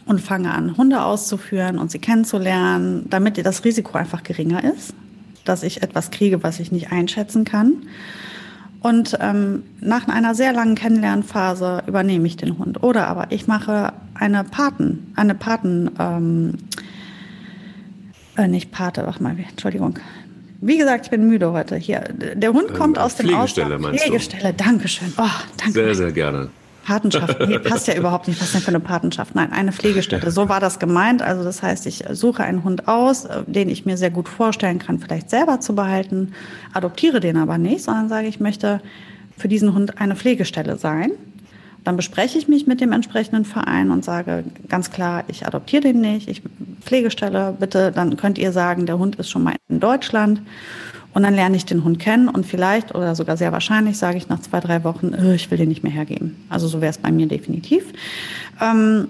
und fange an, Hunde auszuführen und sie kennenzulernen, damit das Risiko einfach geringer ist, dass ich etwas kriege, was ich nicht einschätzen kann. Und ähm, nach einer sehr langen Kennenlernphase übernehme ich den Hund. Oder aber ich mache eine Paten, eine Paten, ähm, äh, nicht Pate, warte mal, Entschuldigung. Wie gesagt, ich bin müde heute. Hier, der Hund kommt ähm, aus dem Pflegestelle, Ausland. Pflegestelle, Dankeschön. Oh, danke. Sehr, sehr gerne. Patenschaft, nee, passt ja überhaupt nicht. Was denn für eine Patenschaft? Nein, eine Pflegestätte. So war das gemeint. Also das heißt, ich suche einen Hund aus, äh, den ich mir sehr gut vorstellen kann, vielleicht selber zu behalten, adoptiere den aber nicht, sondern sage, ich möchte für diesen Hund eine Pflegestelle sein. Dann bespreche ich mich mit dem entsprechenden Verein und sage ganz klar, ich adoptiere den nicht, ich Pflegestelle, bitte, dann könnt ihr sagen, der Hund ist schon mal in Deutschland und dann lerne ich den Hund kennen und vielleicht oder sogar sehr wahrscheinlich sage ich nach zwei, drei Wochen, äh, ich will den nicht mehr hergeben. Also so wäre es bei mir definitiv. Ähm,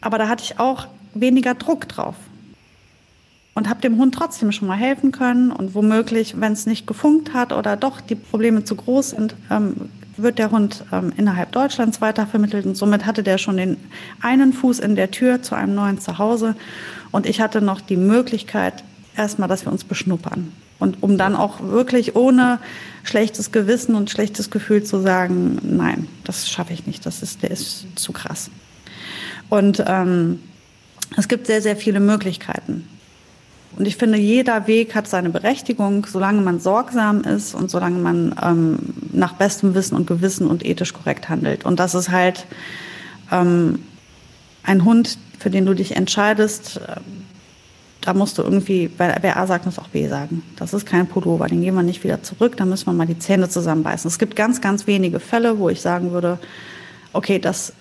aber da hatte ich auch weniger Druck drauf und habe dem Hund trotzdem schon mal helfen können und womöglich, wenn es nicht gefunkt hat oder doch die Probleme zu groß sind, ähm, wird der Hund ähm, innerhalb Deutschlands weitervermittelt und somit hatte der schon den einen Fuß in der Tür zu einem neuen Zuhause und ich hatte noch die Möglichkeit, erstmal, dass wir uns beschnuppern. Und um dann auch wirklich ohne schlechtes Gewissen und schlechtes Gefühl zu sagen, nein, das schaffe ich nicht, das ist, der ist zu krass. Und ähm, es gibt sehr, sehr viele Möglichkeiten. Und ich finde, jeder Weg hat seine Berechtigung, solange man sorgsam ist und solange man ähm, nach bestem Wissen und Gewissen und ethisch korrekt handelt. Und das ist halt ähm, ein Hund, für den du dich entscheidest, da musst du irgendwie, wer A sagt, muss auch B sagen. Das ist kein Pullover, den gehen wir nicht wieder zurück, da müssen wir mal die Zähne zusammenbeißen. Es gibt ganz, ganz wenige Fälle, wo ich sagen würde, okay, das,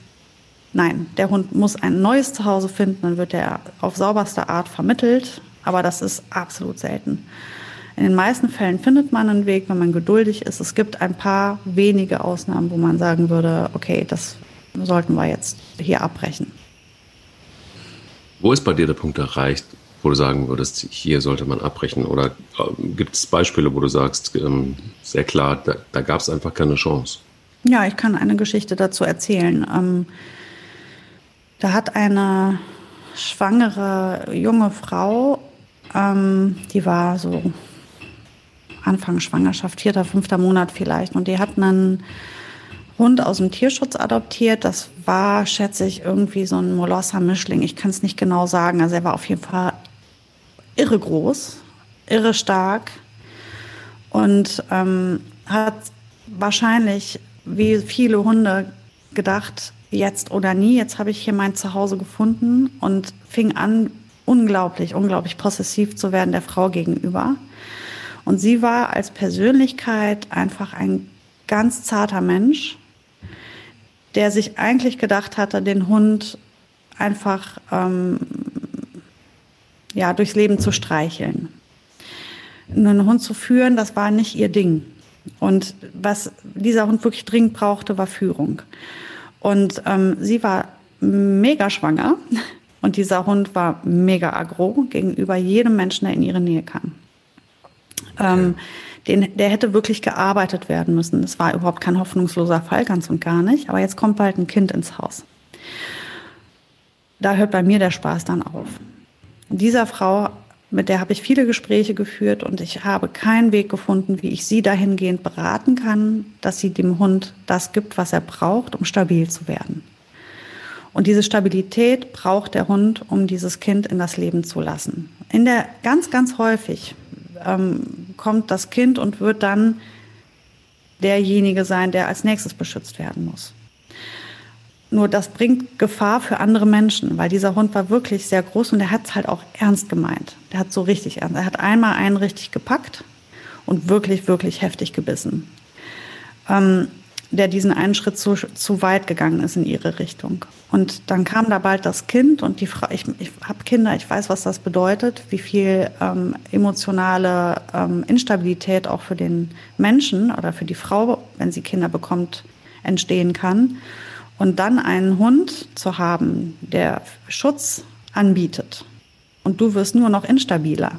nein, der Hund muss ein neues Zuhause finden, dann wird er auf sauberste Art vermittelt, aber das ist absolut selten. In den meisten Fällen findet man einen Weg, wenn man geduldig ist. Es gibt ein paar wenige Ausnahmen, wo man sagen würde, okay, das sollten wir jetzt hier abbrechen. Wo ist bei dir der Punkt erreicht, wo du sagen würdest, hier sollte man abbrechen? Oder äh, gibt es Beispiele, wo du sagst, ähm, sehr klar, da, da gab es einfach keine Chance? Ja, ich kann eine Geschichte dazu erzählen. Ähm, da hat eine schwangere junge Frau, ähm, die war so Anfang Schwangerschaft, vierter, fünfter Monat vielleicht, und die hat einen Hund aus dem Tierschutz adoptiert. Das war, schätze ich, irgendwie so ein Molosser-Mischling. Ich kann es nicht genau sagen. Also er war auf jeden Fall irre groß, irre stark und ähm, hat wahrscheinlich, wie viele Hunde, gedacht, jetzt oder nie, jetzt habe ich hier mein Zuhause gefunden und fing an, unglaublich, unglaublich possessiv zu werden der Frau gegenüber. Und sie war als Persönlichkeit einfach ein ganz zarter Mensch, der sich eigentlich gedacht hatte, den Hund einfach ähm, ja, durchs Leben zu streicheln. Einen Hund zu führen, das war nicht ihr Ding. Und was dieser Hund wirklich dringend brauchte, war Führung. Und ähm, sie war mega schwanger und dieser Hund war mega aggro gegenüber jedem Menschen, der in ihre Nähe kam. Ähm, den, der hätte wirklich gearbeitet werden müssen. Das war überhaupt kein hoffnungsloser Fall, ganz und gar nicht. Aber jetzt kommt bald ein Kind ins Haus. Da hört bei mir der Spaß dann auf dieser Frau, mit der habe ich viele Gespräche geführt und ich habe keinen Weg gefunden, wie ich sie dahingehend beraten kann, dass sie dem Hund das gibt, was er braucht, um stabil zu werden. Und diese Stabilität braucht der Hund, um dieses Kind in das Leben zu lassen. In der ganz, ganz häufig ähm, kommt das Kind und wird dann derjenige sein, der als nächstes beschützt werden muss. Nur das bringt Gefahr für andere Menschen, weil dieser Hund war wirklich sehr groß und er hat es halt auch ernst gemeint. Der hat so richtig ernst. Er hat einmal einen richtig gepackt und wirklich, wirklich heftig gebissen. Ähm, der diesen einen Schritt zu, zu weit gegangen ist in ihre Richtung. Und dann kam da bald das Kind und die Frau, ich, ich habe Kinder, ich weiß, was das bedeutet, wie viel ähm, emotionale ähm, Instabilität auch für den Menschen oder für die Frau, wenn sie Kinder bekommt, entstehen kann. Und dann einen Hund zu haben, der Schutz anbietet und du wirst nur noch instabiler,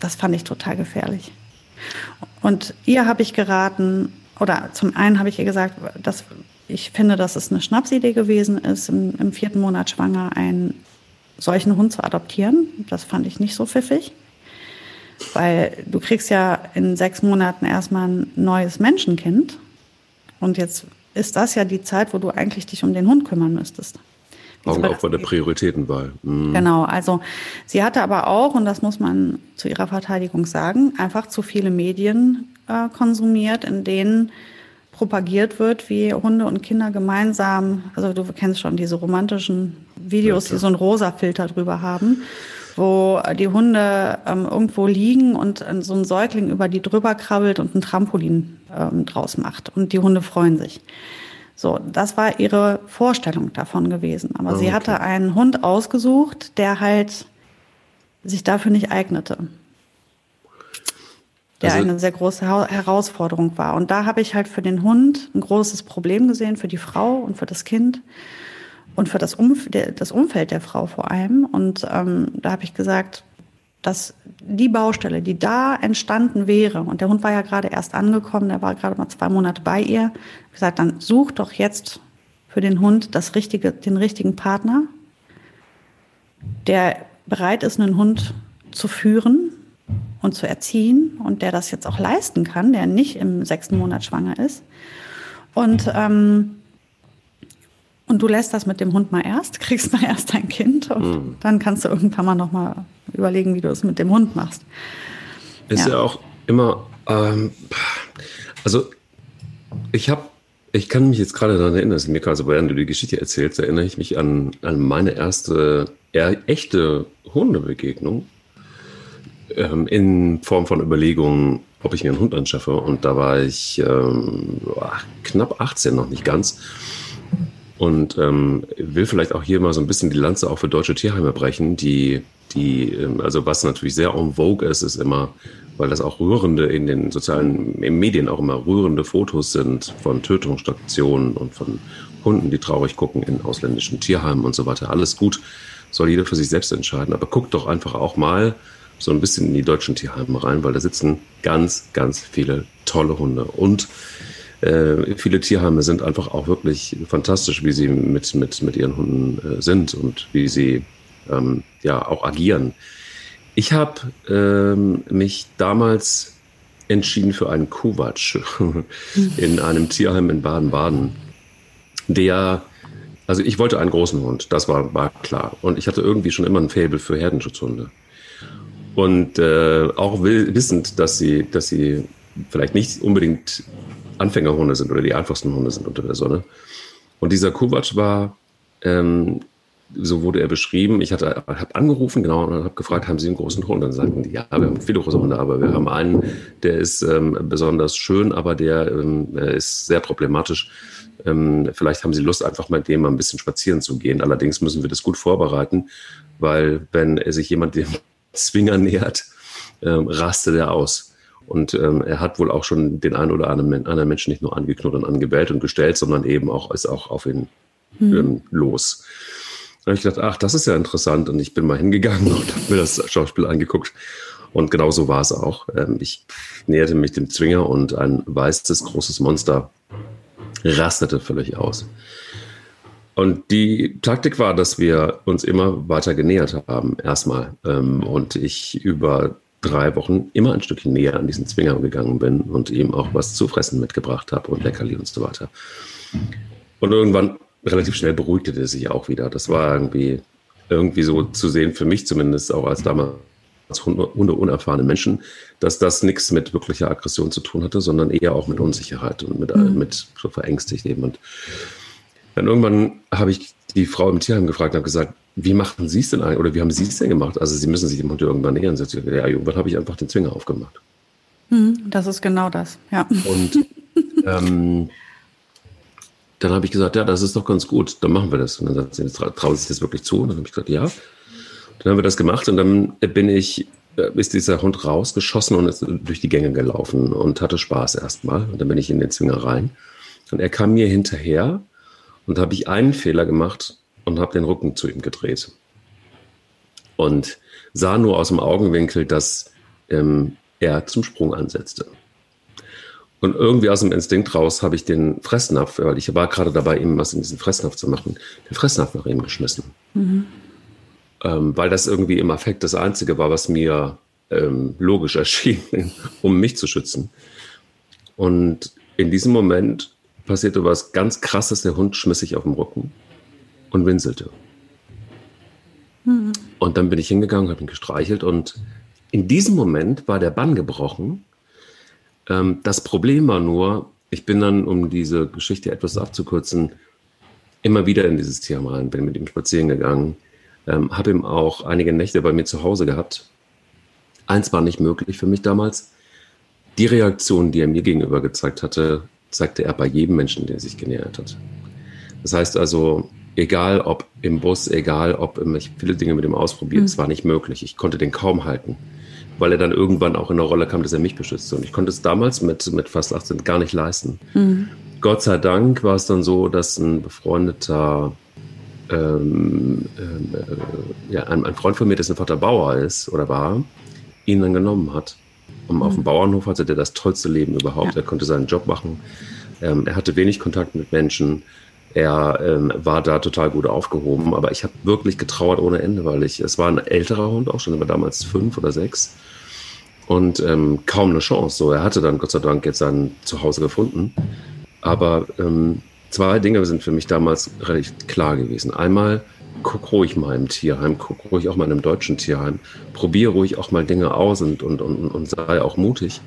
das fand ich total gefährlich. Und ihr habe ich geraten, oder zum einen habe ich ihr gesagt, dass ich finde, dass es eine Schnapsidee gewesen ist, im, im vierten Monat schwanger einen solchen Hund zu adoptieren. Das fand ich nicht so pfiffig. Weil du kriegst ja in sechs Monaten erstmal ein neues Menschenkind. Und jetzt ist das ja die Zeit, wo du eigentlich dich um den Hund kümmern müsstest. Augen auf bei der Prioritätenwahl. Mhm. Genau, also sie hatte aber auch, und das muss man zu ihrer Verteidigung sagen, einfach zu viele Medien äh, konsumiert, in denen propagiert wird, wie Hunde und Kinder gemeinsam, also du kennst schon diese romantischen Videos, ja, die so einen rosa Filter drüber haben wo die Hunde ähm, irgendwo liegen und so ein Säugling über die drüber krabbelt und ein Trampolin ähm, draus macht. Und die Hunde freuen sich. So, das war ihre Vorstellung davon gewesen. Aber oh, okay. sie hatte einen Hund ausgesucht, der halt sich dafür nicht eignete. Der also, eine sehr große Herausforderung war. Und da habe ich halt für den Hund ein großes Problem gesehen, für die Frau und für das Kind und für das, Umf das Umfeld der Frau vor allem. Und ähm, da habe ich gesagt, dass die Baustelle, die da entstanden wäre, und der Hund war ja gerade erst angekommen, der war gerade mal zwei Monate bei ihr, gesagt, dann such doch jetzt für den Hund das richtige, den richtigen Partner, der bereit ist, einen Hund zu führen und zu erziehen und der das jetzt auch leisten kann, der nicht im sechsten Monat schwanger ist. Und, ähm, und du lässt das mit dem Hund mal erst, kriegst mal erst dein Kind und mhm. dann kannst du irgendwann mal nochmal überlegen, wie du es mit dem Hund machst. Ist ja, ja auch immer, ähm, also ich habe ich kann mich jetzt gerade daran erinnern, dass mir gerade, während du die Geschichte erzählst, erinnere ich mich an, an meine erste echte Hundebegegnung ähm, in Form von Überlegungen, ob ich mir einen Hund anschaffe. Und da war ich ähm, knapp 18, noch nicht ganz. Und ähm, will vielleicht auch hier mal so ein bisschen die Lanze auch für deutsche Tierheime brechen, die, die, ähm, also was natürlich sehr en vogue ist, ist immer, weil das auch rührende in den sozialen Medien auch immer rührende Fotos sind von Tötungsstationen und von Hunden, die traurig gucken in ausländischen Tierheimen und so weiter. Alles gut, soll jeder für sich selbst entscheiden. Aber guckt doch einfach auch mal so ein bisschen in die deutschen Tierheime rein, weil da sitzen ganz, ganz viele tolle Hunde. Und äh, viele Tierheime sind einfach auch wirklich fantastisch, wie sie mit, mit, mit ihren Hunden äh, sind und wie sie ähm, ja auch agieren. Ich habe ähm, mich damals entschieden für einen Kuwatsch in einem Tierheim in Baden-Baden, der also ich wollte einen großen Hund, das war, war klar. Und ich hatte irgendwie schon immer ein Faible für Herdenschutzhunde. Und äh, auch will, wissend, dass sie, dass sie vielleicht nicht unbedingt Anfängerhunde sind oder die einfachsten Hunde sind unter der Sonne. Und dieser Kuwatsch war, ähm, so wurde er beschrieben. Ich hatte, habe angerufen, genau, und habe gefragt, haben Sie einen großen Hund? Dann sagten die, ja, wir haben viele große Hunde, aber wir haben einen, der ist ähm, besonders schön, aber der ähm, ist sehr problematisch. Ähm, vielleicht haben Sie Lust, einfach mit dem mal ein bisschen spazieren zu gehen. Allerdings müssen wir das gut vorbereiten, weil wenn sich jemand dem Zwinger nähert, ähm, rastet er aus. Und ähm, er hat wohl auch schon den einen oder anderen, anderen Menschen nicht nur angeknurrt und angebellt und gestellt, sondern eben auch ist auch auf ihn hm. ähm, los. Da habe ich gedacht, ach, das ist ja interessant. Und ich bin mal hingegangen und habe mir das Schauspiel angeguckt. Und genau so war es auch. Ähm, ich näherte mich dem Zwinger und ein weißes, großes Monster rastete völlig aus. Und die Taktik war, dass wir uns immer weiter genähert haben, erstmal. Ähm, und ich über drei Wochen immer ein Stückchen näher an diesen Zwinger gegangen bin und ihm auch was zu fressen mitgebracht habe und Leckerli und so weiter. Und irgendwann relativ schnell beruhigte er sich auch wieder. Das war irgendwie, irgendwie so zu sehen, für mich zumindest, auch als damals Hunde, unerfahrene Menschen, dass das nichts mit wirklicher Aggression zu tun hatte, sondern eher auch mit Unsicherheit und mit, mhm. mit so verängstigt eben. Und dann irgendwann habe ich die Frau im Tierheim gefragt und habe gesagt, wie machen Sie es denn eigentlich oder wie haben Sie es denn gemacht? Also Sie müssen sich dem Hund irgendwann nähern. Sie sagt, ja, irgendwann habe ich einfach den Zwinger aufgemacht. Hm, das ist genau das, ja. Und ähm, dann habe ich gesagt, ja, das ist doch ganz gut, dann machen wir das. Und dann sagt sie, trauen Sie sich das wirklich zu? Und dann habe ich gesagt, ja. Dann haben wir das gemacht und dann bin ich, äh, ist dieser Hund rausgeschossen und ist durch die Gänge gelaufen und hatte Spaß erstmal. Und dann bin ich in den Zwinger rein. Und er kam mir hinterher und habe ich einen Fehler gemacht und habe den Rücken zu ihm gedreht. Und sah nur aus dem Augenwinkel, dass ähm, er zum Sprung ansetzte. Und irgendwie aus dem Instinkt raus habe ich den Fressnapf, weil ich war gerade dabei, ihm was in diesen Fressnapf zu machen, den Fressnapf nach ihm geschmissen. Mhm. Ähm, weil das irgendwie im Affekt das Einzige war, was mir ähm, logisch erschien, um mich zu schützen. Und in diesem Moment passierte was ganz Krasses. Der Hund schmiss sich auf den Rücken und winselte. Mhm. Und dann bin ich hingegangen, habe ihn gestreichelt und in diesem Moment war der Bann gebrochen. Ähm, das Problem war nur, ich bin dann, um diese Geschichte etwas abzukürzen, immer wieder in dieses Tier rein, bin mit ihm spazieren gegangen, ähm, habe ihm auch einige Nächte bei mir zu Hause gehabt. Eins war nicht möglich für mich damals. Die Reaktion, die er mir gegenüber gezeigt hatte, sagte er bei jedem Menschen, der sich genähert hat. Das heißt also, egal ob im Bus, egal ob ich viele Dinge mit ihm ausprobiert, mhm. es war nicht möglich. Ich konnte den kaum halten, weil er dann irgendwann auch in eine Rolle kam, dass er mich beschützte. Und ich konnte es damals mit, mit fast 18 gar nicht leisten. Mhm. Gott sei Dank war es dann so, dass ein befreundeter, ähm, äh, ja, ein, ein, Freund von mir, dessen Vater Bauer ist oder war, ihn dann genommen hat um, auf dem Bauernhof hatte der das tollste Leben überhaupt. Ja. Er konnte seinen Job machen. Ähm, er hatte wenig Kontakt mit Menschen. Er ähm, war da total gut aufgehoben, aber ich habe wirklich getrauert ohne Ende, weil ich, es war ein älterer Hund auch schon, war damals fünf oder sechs. und ähm, kaum eine Chance. So, er hatte dann Gott sei Dank jetzt sein Zuhause gefunden. Aber ähm, zwei Dinge sind für mich damals relativ klar gewesen. Einmal, guck ruhig mal im Tierheim, guck ruhig auch mal in einem deutschen Tierheim, probiere ruhig auch mal Dinge aus und, und, und, und sei auch mutig.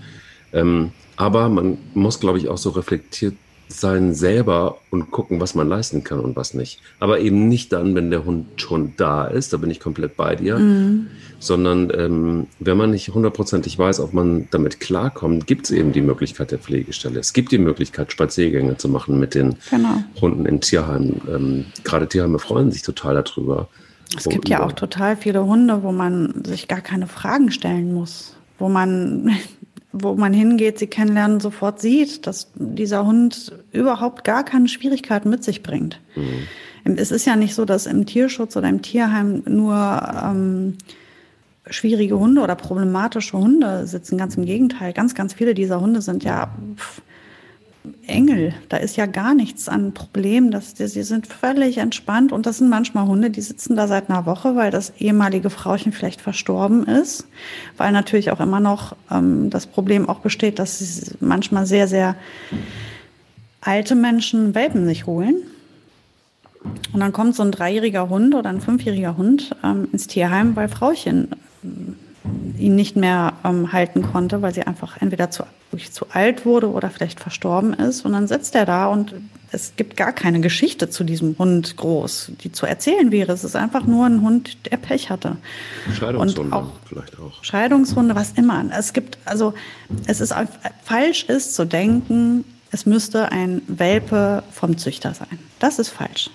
Ähm, aber man muss, glaube ich, auch so reflektiert sein selber und gucken, was man leisten kann und was nicht. Aber eben nicht dann, wenn der Hund schon da ist, da bin ich komplett bei dir, mhm. sondern ähm, wenn man nicht hundertprozentig weiß, ob man damit klarkommt, gibt es eben die Möglichkeit der Pflegestelle. Es gibt die Möglichkeit, Spaziergänge zu machen mit den genau. Hunden in Tierheimen. Ähm, gerade Tierheime freuen sich total darüber. Es gibt ja auch total viele Hunde, wo man sich gar keine Fragen stellen muss, wo man wo man hingeht, sie kennenlernen, sofort sieht, dass dieser Hund überhaupt gar keine Schwierigkeiten mit sich bringt. Mhm. Es ist ja nicht so, dass im Tierschutz oder im Tierheim nur ähm, schwierige Hunde oder problematische Hunde sitzen. Ganz im Gegenteil. Ganz, ganz viele dieser Hunde sind ja pff, Engel. Da ist ja gar nichts an Problem. Das, die, sie sind völlig entspannt. Und das sind manchmal Hunde, die sitzen da seit einer Woche, weil das ehemalige Frauchen vielleicht verstorben ist. Weil natürlich auch immer noch ähm, das Problem auch besteht, dass sie manchmal sehr, sehr alte Menschen Welpen sich holen. Und dann kommt so ein dreijähriger Hund oder ein fünfjähriger Hund ähm, ins Tierheim, weil Frauchen ihn nicht mehr ähm, halten konnte, weil sie einfach entweder zu, wirklich zu alt wurde oder vielleicht verstorben ist. Und dann sitzt er da und es gibt gar keine Geschichte zu diesem Hund groß, die zu erzählen wäre. Es ist einfach nur ein Hund, der Pech hatte. Scheidungshunde auch, vielleicht auch. Scheidungshunde, was immer. Es gibt, also es ist falsch ist zu denken, es müsste ein Welpe vom Züchter sein. Das ist falsch.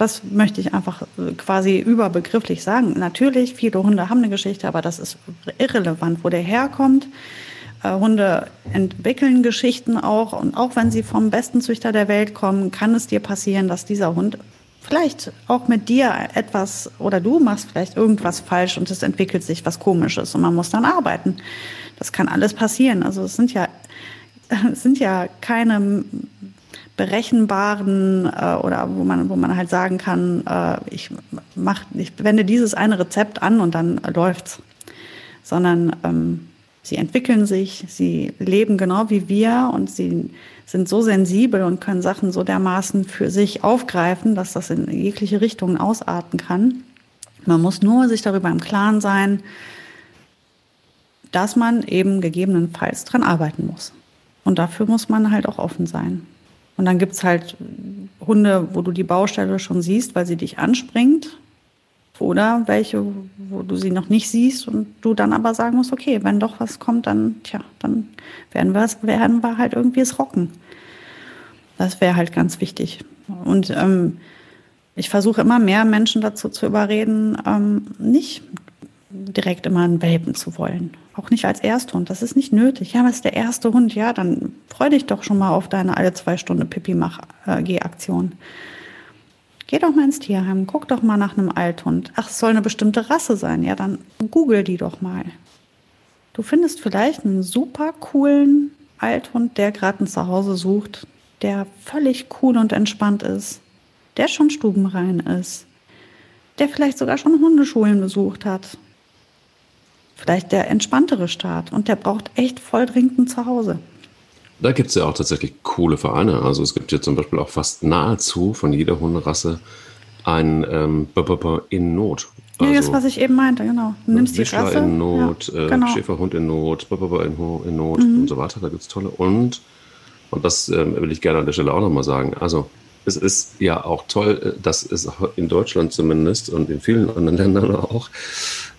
Das möchte ich einfach quasi überbegrifflich sagen. Natürlich, viele Hunde haben eine Geschichte, aber das ist irrelevant, wo der herkommt. Äh, Hunde entwickeln Geschichten auch und auch wenn sie vom besten Züchter der Welt kommen, kann es dir passieren, dass dieser Hund vielleicht auch mit dir etwas oder du machst vielleicht irgendwas falsch und es entwickelt sich was Komisches und man muss dann arbeiten. Das kann alles passieren. Also es sind ja es sind ja keine berechenbaren äh, oder wo man, wo man halt sagen kann, äh, ich mach, ich wende dieses eine Rezept an und dann läuft's. Sondern ähm, sie entwickeln sich, sie leben genau wie wir und sie sind so sensibel und können Sachen so dermaßen für sich aufgreifen, dass das in jegliche Richtungen ausarten kann. Man muss nur sich darüber im Klaren sein, dass man eben gegebenenfalls dran arbeiten muss. Und dafür muss man halt auch offen sein. Und dann gibt es halt Hunde, wo du die Baustelle schon siehst, weil sie dich anspringt. Oder welche, wo du sie noch nicht siehst und du dann aber sagen musst, okay, wenn doch was kommt, dann, tja, dann werden wir, werden wir halt irgendwie es rocken. Das wäre halt ganz wichtig. Und ähm, ich versuche immer mehr Menschen dazu zu überreden, ähm, nicht direkt immer einen Welpen zu wollen. Auch nicht als Ersthund. Das ist nicht nötig. Ja, was ist der erste Hund? Ja, dann freu dich doch schon mal auf deine alle zwei Stunden Pipi-Mach-G-Aktion. Geh doch mal ins Tierheim, guck doch mal nach einem Althund. Ach, es soll eine bestimmte Rasse sein. Ja, dann google die doch mal. Du findest vielleicht einen super coolen Althund, der gerade ein Zuhause sucht, der völlig cool und entspannt ist, der schon stubenrein ist, der vielleicht sogar schon Hundeschulen besucht hat vielleicht der entspanntere Staat und der braucht echt voll dringend ein Zuhause. Da gibt es ja auch tatsächlich coole Vereine. Also es gibt ja zum Beispiel auch fast nahezu von jeder Hunderasse ein ähm, in Not. Also, ja, das, was ich eben meinte, genau. Du nimmst die Rasse. in Not, ja, äh, genau. Schäferhund in Not, in, in Not mhm. und so weiter. Da gibt es tolle. Und, und das ähm, will ich gerne an der Stelle auch nochmal sagen. Also es ist ja auch toll, äh, dass es in Deutschland zumindest und in vielen anderen Ländern auch,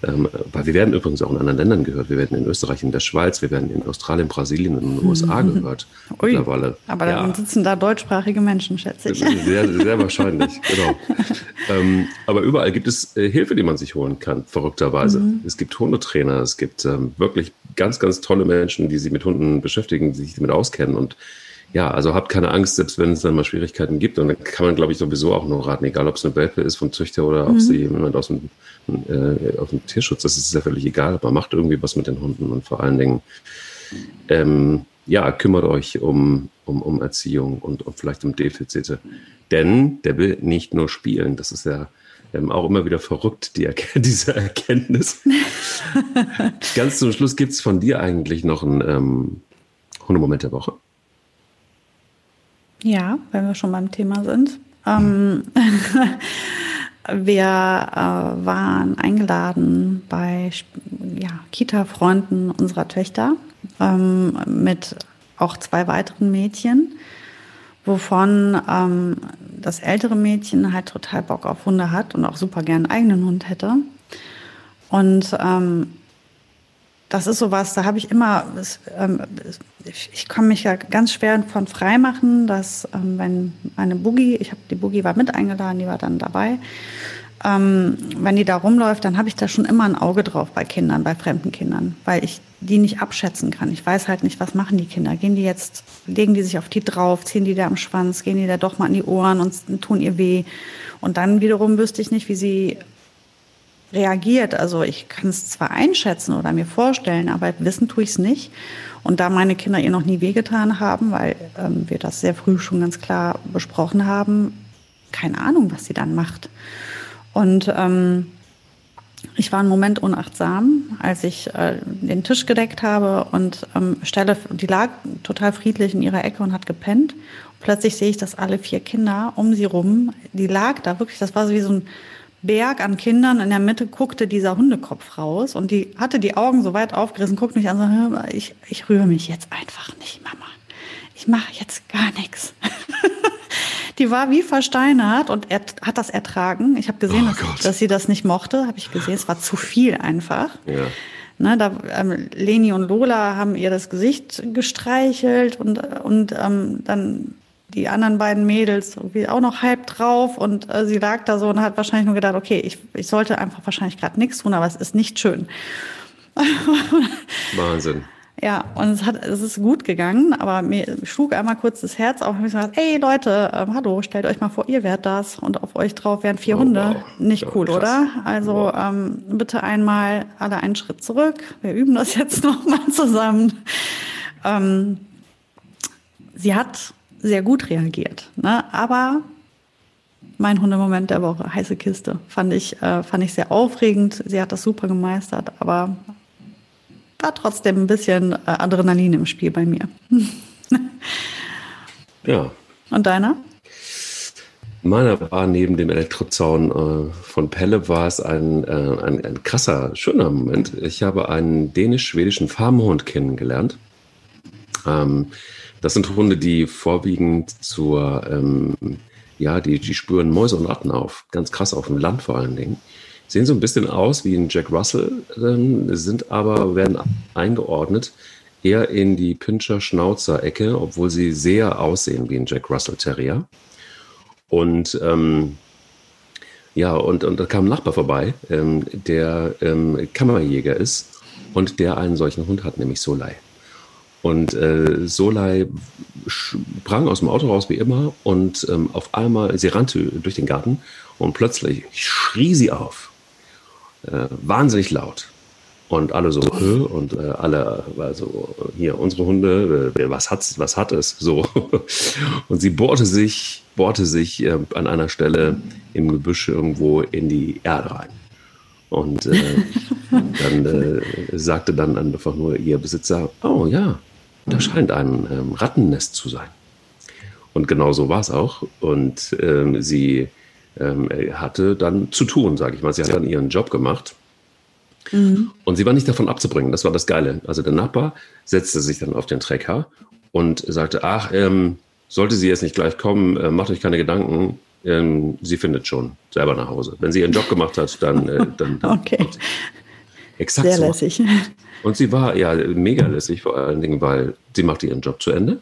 ähm, weil wir werden übrigens auch in anderen Ländern gehört. Wir werden in Österreich, in der Schweiz, wir werden in Australien, Brasilien und in den USA gehört Ui, mittlerweile. Aber ja. dann sitzen da deutschsprachige Menschen, schätze ich. Sehr, sehr wahrscheinlich, genau. ähm, aber überall gibt es äh, Hilfe, die man sich holen kann, verrückterweise. Mhm. Es gibt Hundetrainer, es gibt ähm, wirklich ganz, ganz tolle Menschen, die sich mit Hunden beschäftigen, die sich damit auskennen und ja, also habt keine Angst, selbst wenn es dann mal Schwierigkeiten gibt. Und dann kann man, glaube ich, sowieso auch nur raten, egal ob es eine Welpe ist vom Züchter oder mhm. ob sie jemand aus dem, äh, aus dem Tierschutz, das ist ja völlig egal. Aber macht irgendwie was mit den Hunden und vor allen Dingen, ähm, ja, kümmert euch um, um, um Erziehung und, und vielleicht um Defizite. Denn der will nicht nur spielen. Das ist ja ähm, auch immer wieder verrückt, die er diese Erkenntnis. Ganz zum Schluss gibt es von dir eigentlich noch einen ähm, Hundemoment der Woche? Ja, wenn wir schon beim Thema sind. Ähm, wir äh, waren eingeladen bei ja, Kita-Freunden unserer Töchter ähm, mit auch zwei weiteren Mädchen, wovon ähm, das ältere Mädchen halt total Bock auf Hunde hat und auch super gern einen eigenen Hund hätte. Und ähm, das ist sowas, da habe ich immer, ähm, ich kann mich ja ganz schwer von frei machen, dass ähm, wenn eine Boogie, ich habe die Boogie war mit eingeladen, die war dann dabei, ähm, wenn die da rumläuft, dann habe ich da schon immer ein Auge drauf bei Kindern, bei fremden Kindern, weil ich die nicht abschätzen kann. Ich weiß halt nicht, was machen die Kinder. Gehen die jetzt, legen die sich auf die drauf, ziehen die da am Schwanz, gehen die da doch mal an die Ohren und tun ihr weh. Und dann wiederum wüsste ich nicht, wie sie reagiert. Also ich kann es zwar einschätzen oder mir vorstellen, aber wissen tue ich es nicht. Und da meine Kinder ihr noch nie wehgetan haben, weil ähm, wir das sehr früh schon ganz klar besprochen haben, keine Ahnung, was sie dann macht. Und ähm, ich war einen Moment unachtsam, als ich äh, den Tisch gedeckt habe und ähm, stelle, die lag total friedlich in ihrer Ecke und hat gepennt. plötzlich sehe ich, dass alle vier Kinder um sie rum, die lag da wirklich, das war so wie so ein Berg an Kindern. In der Mitte guckte dieser Hundekopf raus und die hatte die Augen so weit aufgerissen, guckt mich an, so, ich, ich rühre mich jetzt einfach nicht, Mama. Ich mache jetzt gar nichts. die war wie versteinert und er hat das ertragen. Ich habe gesehen, oh dass, dass, sie das nicht mochte, habe ich gesehen. Es war zu viel einfach. Ja. Ne, da, ähm, Leni und Lola haben ihr das Gesicht gestreichelt und, und ähm, dann die anderen beiden Mädels irgendwie auch noch halb drauf und äh, sie lag da so und hat wahrscheinlich nur gedacht, okay, ich, ich sollte einfach wahrscheinlich gerade nichts tun, aber es ist nicht schön. Wahnsinn. Ja, und es hat, es ist gut gegangen, aber mir schlug einmal kurz das Herz auf und ich gesagt, ey Leute, ähm, hallo, stellt euch mal vor, ihr wärt das und auf euch drauf wären vier oh, Hunde. Wow. Nicht cool, ja, oder? Also wow. ähm, bitte einmal alle einen Schritt zurück. Wir üben das jetzt nochmal zusammen. Ähm, sie hat sehr gut reagiert. Ne? Aber mein Hundemoment der Woche, heiße Kiste, fand ich, äh, fand ich sehr aufregend. Sie hat das super gemeistert, aber war trotzdem ein bisschen äh, Adrenalin im Spiel bei mir. ja. Und deiner? Meiner war neben dem Elektrozaun äh, von Pelle war es ein, äh, ein, ein krasser, schöner Moment. Ich habe einen dänisch-schwedischen Farmhund kennengelernt. Ähm, das sind Hunde, die vorwiegend zur, ähm, ja, die, die spüren Mäuse und Ratten auf. Ganz krass auf dem Land vor allen Dingen. Sehen so ein bisschen aus wie ein Jack Russell, ähm, sind aber, werden eingeordnet eher in die Pinscher-Schnauzer-Ecke, obwohl sie sehr aussehen wie ein Jack Russell Terrier. Und ähm, ja, und, und da kam ein Nachbar vorbei, ähm, der ähm, Kammerjäger ist und der einen solchen Hund hat, nämlich Solai. Und äh, Solai sprang aus dem Auto raus wie immer und ähm, auf einmal, sie rannte durch den Garten und plötzlich schrie sie auf. Äh, wahnsinnig laut. Und alle so, Hö? und äh, alle, also hier, unsere Hunde, äh, was hat was hat es? So. Und sie bohrte sich, bohrte sich äh, an einer Stelle im Gebüsch irgendwo in die Erde rein. Und äh, dann äh, sagte dann einfach nur ihr Besitzer, oh ja, da scheint ein ähm, Rattennest zu sein. Und genau so war es auch. Und ähm, sie ähm, hatte dann zu tun, sage ich mal. Sie hat dann ihren Job gemacht. Mhm. Und sie war nicht davon abzubringen. Das war das Geile. Also der Nachbar setzte sich dann auf den Trecker und sagte, ach, ähm, sollte sie jetzt nicht gleich kommen, äh, macht euch keine Gedanken. Ähm, sie findet schon selber nach Hause. Wenn sie ihren Job gemacht hat, dann, äh, dann, dann okay. Exakt Sehr so. lässig. Und sie war ja mega lässig, vor allen Dingen, weil sie machte ihren Job zu Ende.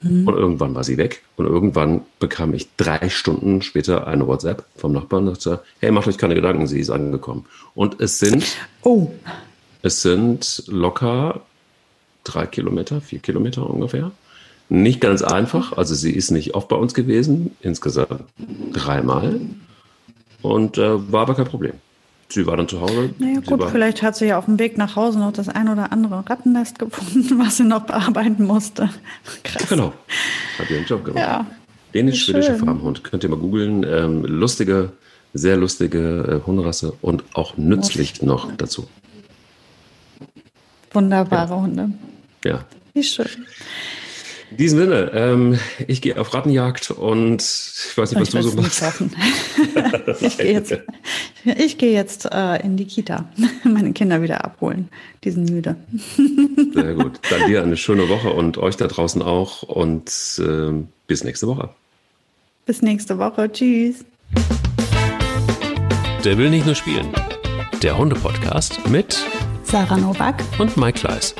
Mhm. Und irgendwann war sie weg. Und irgendwann bekam ich drei Stunden später eine WhatsApp vom Nachbarn und sagte, hey, macht euch keine Gedanken, sie ist angekommen. Und es sind, oh. es sind locker drei Kilometer, vier Kilometer ungefähr. Nicht ganz einfach. Also sie ist nicht oft bei uns gewesen, insgesamt dreimal. Und äh, war aber kein Problem. Sie war dann zu Hause. Naja, gut, vielleicht hat sie ja auf dem Weg nach Hause noch das ein oder andere Rattennest gefunden, was sie noch bearbeiten musste. Krass. Genau. Hat ihren Job gemacht. Ja. Dänisch-schwedische Farmhund. Könnt ihr mal googeln. Ähm, lustige, Sehr lustige äh, Hunderasse und auch nützlich noch dazu. Wunderbare ja. Hunde. Ja. Wie schön. In diesem Sinne, ähm, ich gehe auf Rattenjagd und ich weiß nicht, was ich du so machst. ich gehe jetzt, ich gehe jetzt äh, in die Kita, meine Kinder wieder abholen. Die sind müde. Sehr gut. Dann dir eine schöne Woche und euch da draußen auch und äh, bis nächste Woche. Bis nächste Woche. Tschüss. Der will nicht nur spielen. Der Hunde-Podcast mit Sarah Novak und Mike Kleiss.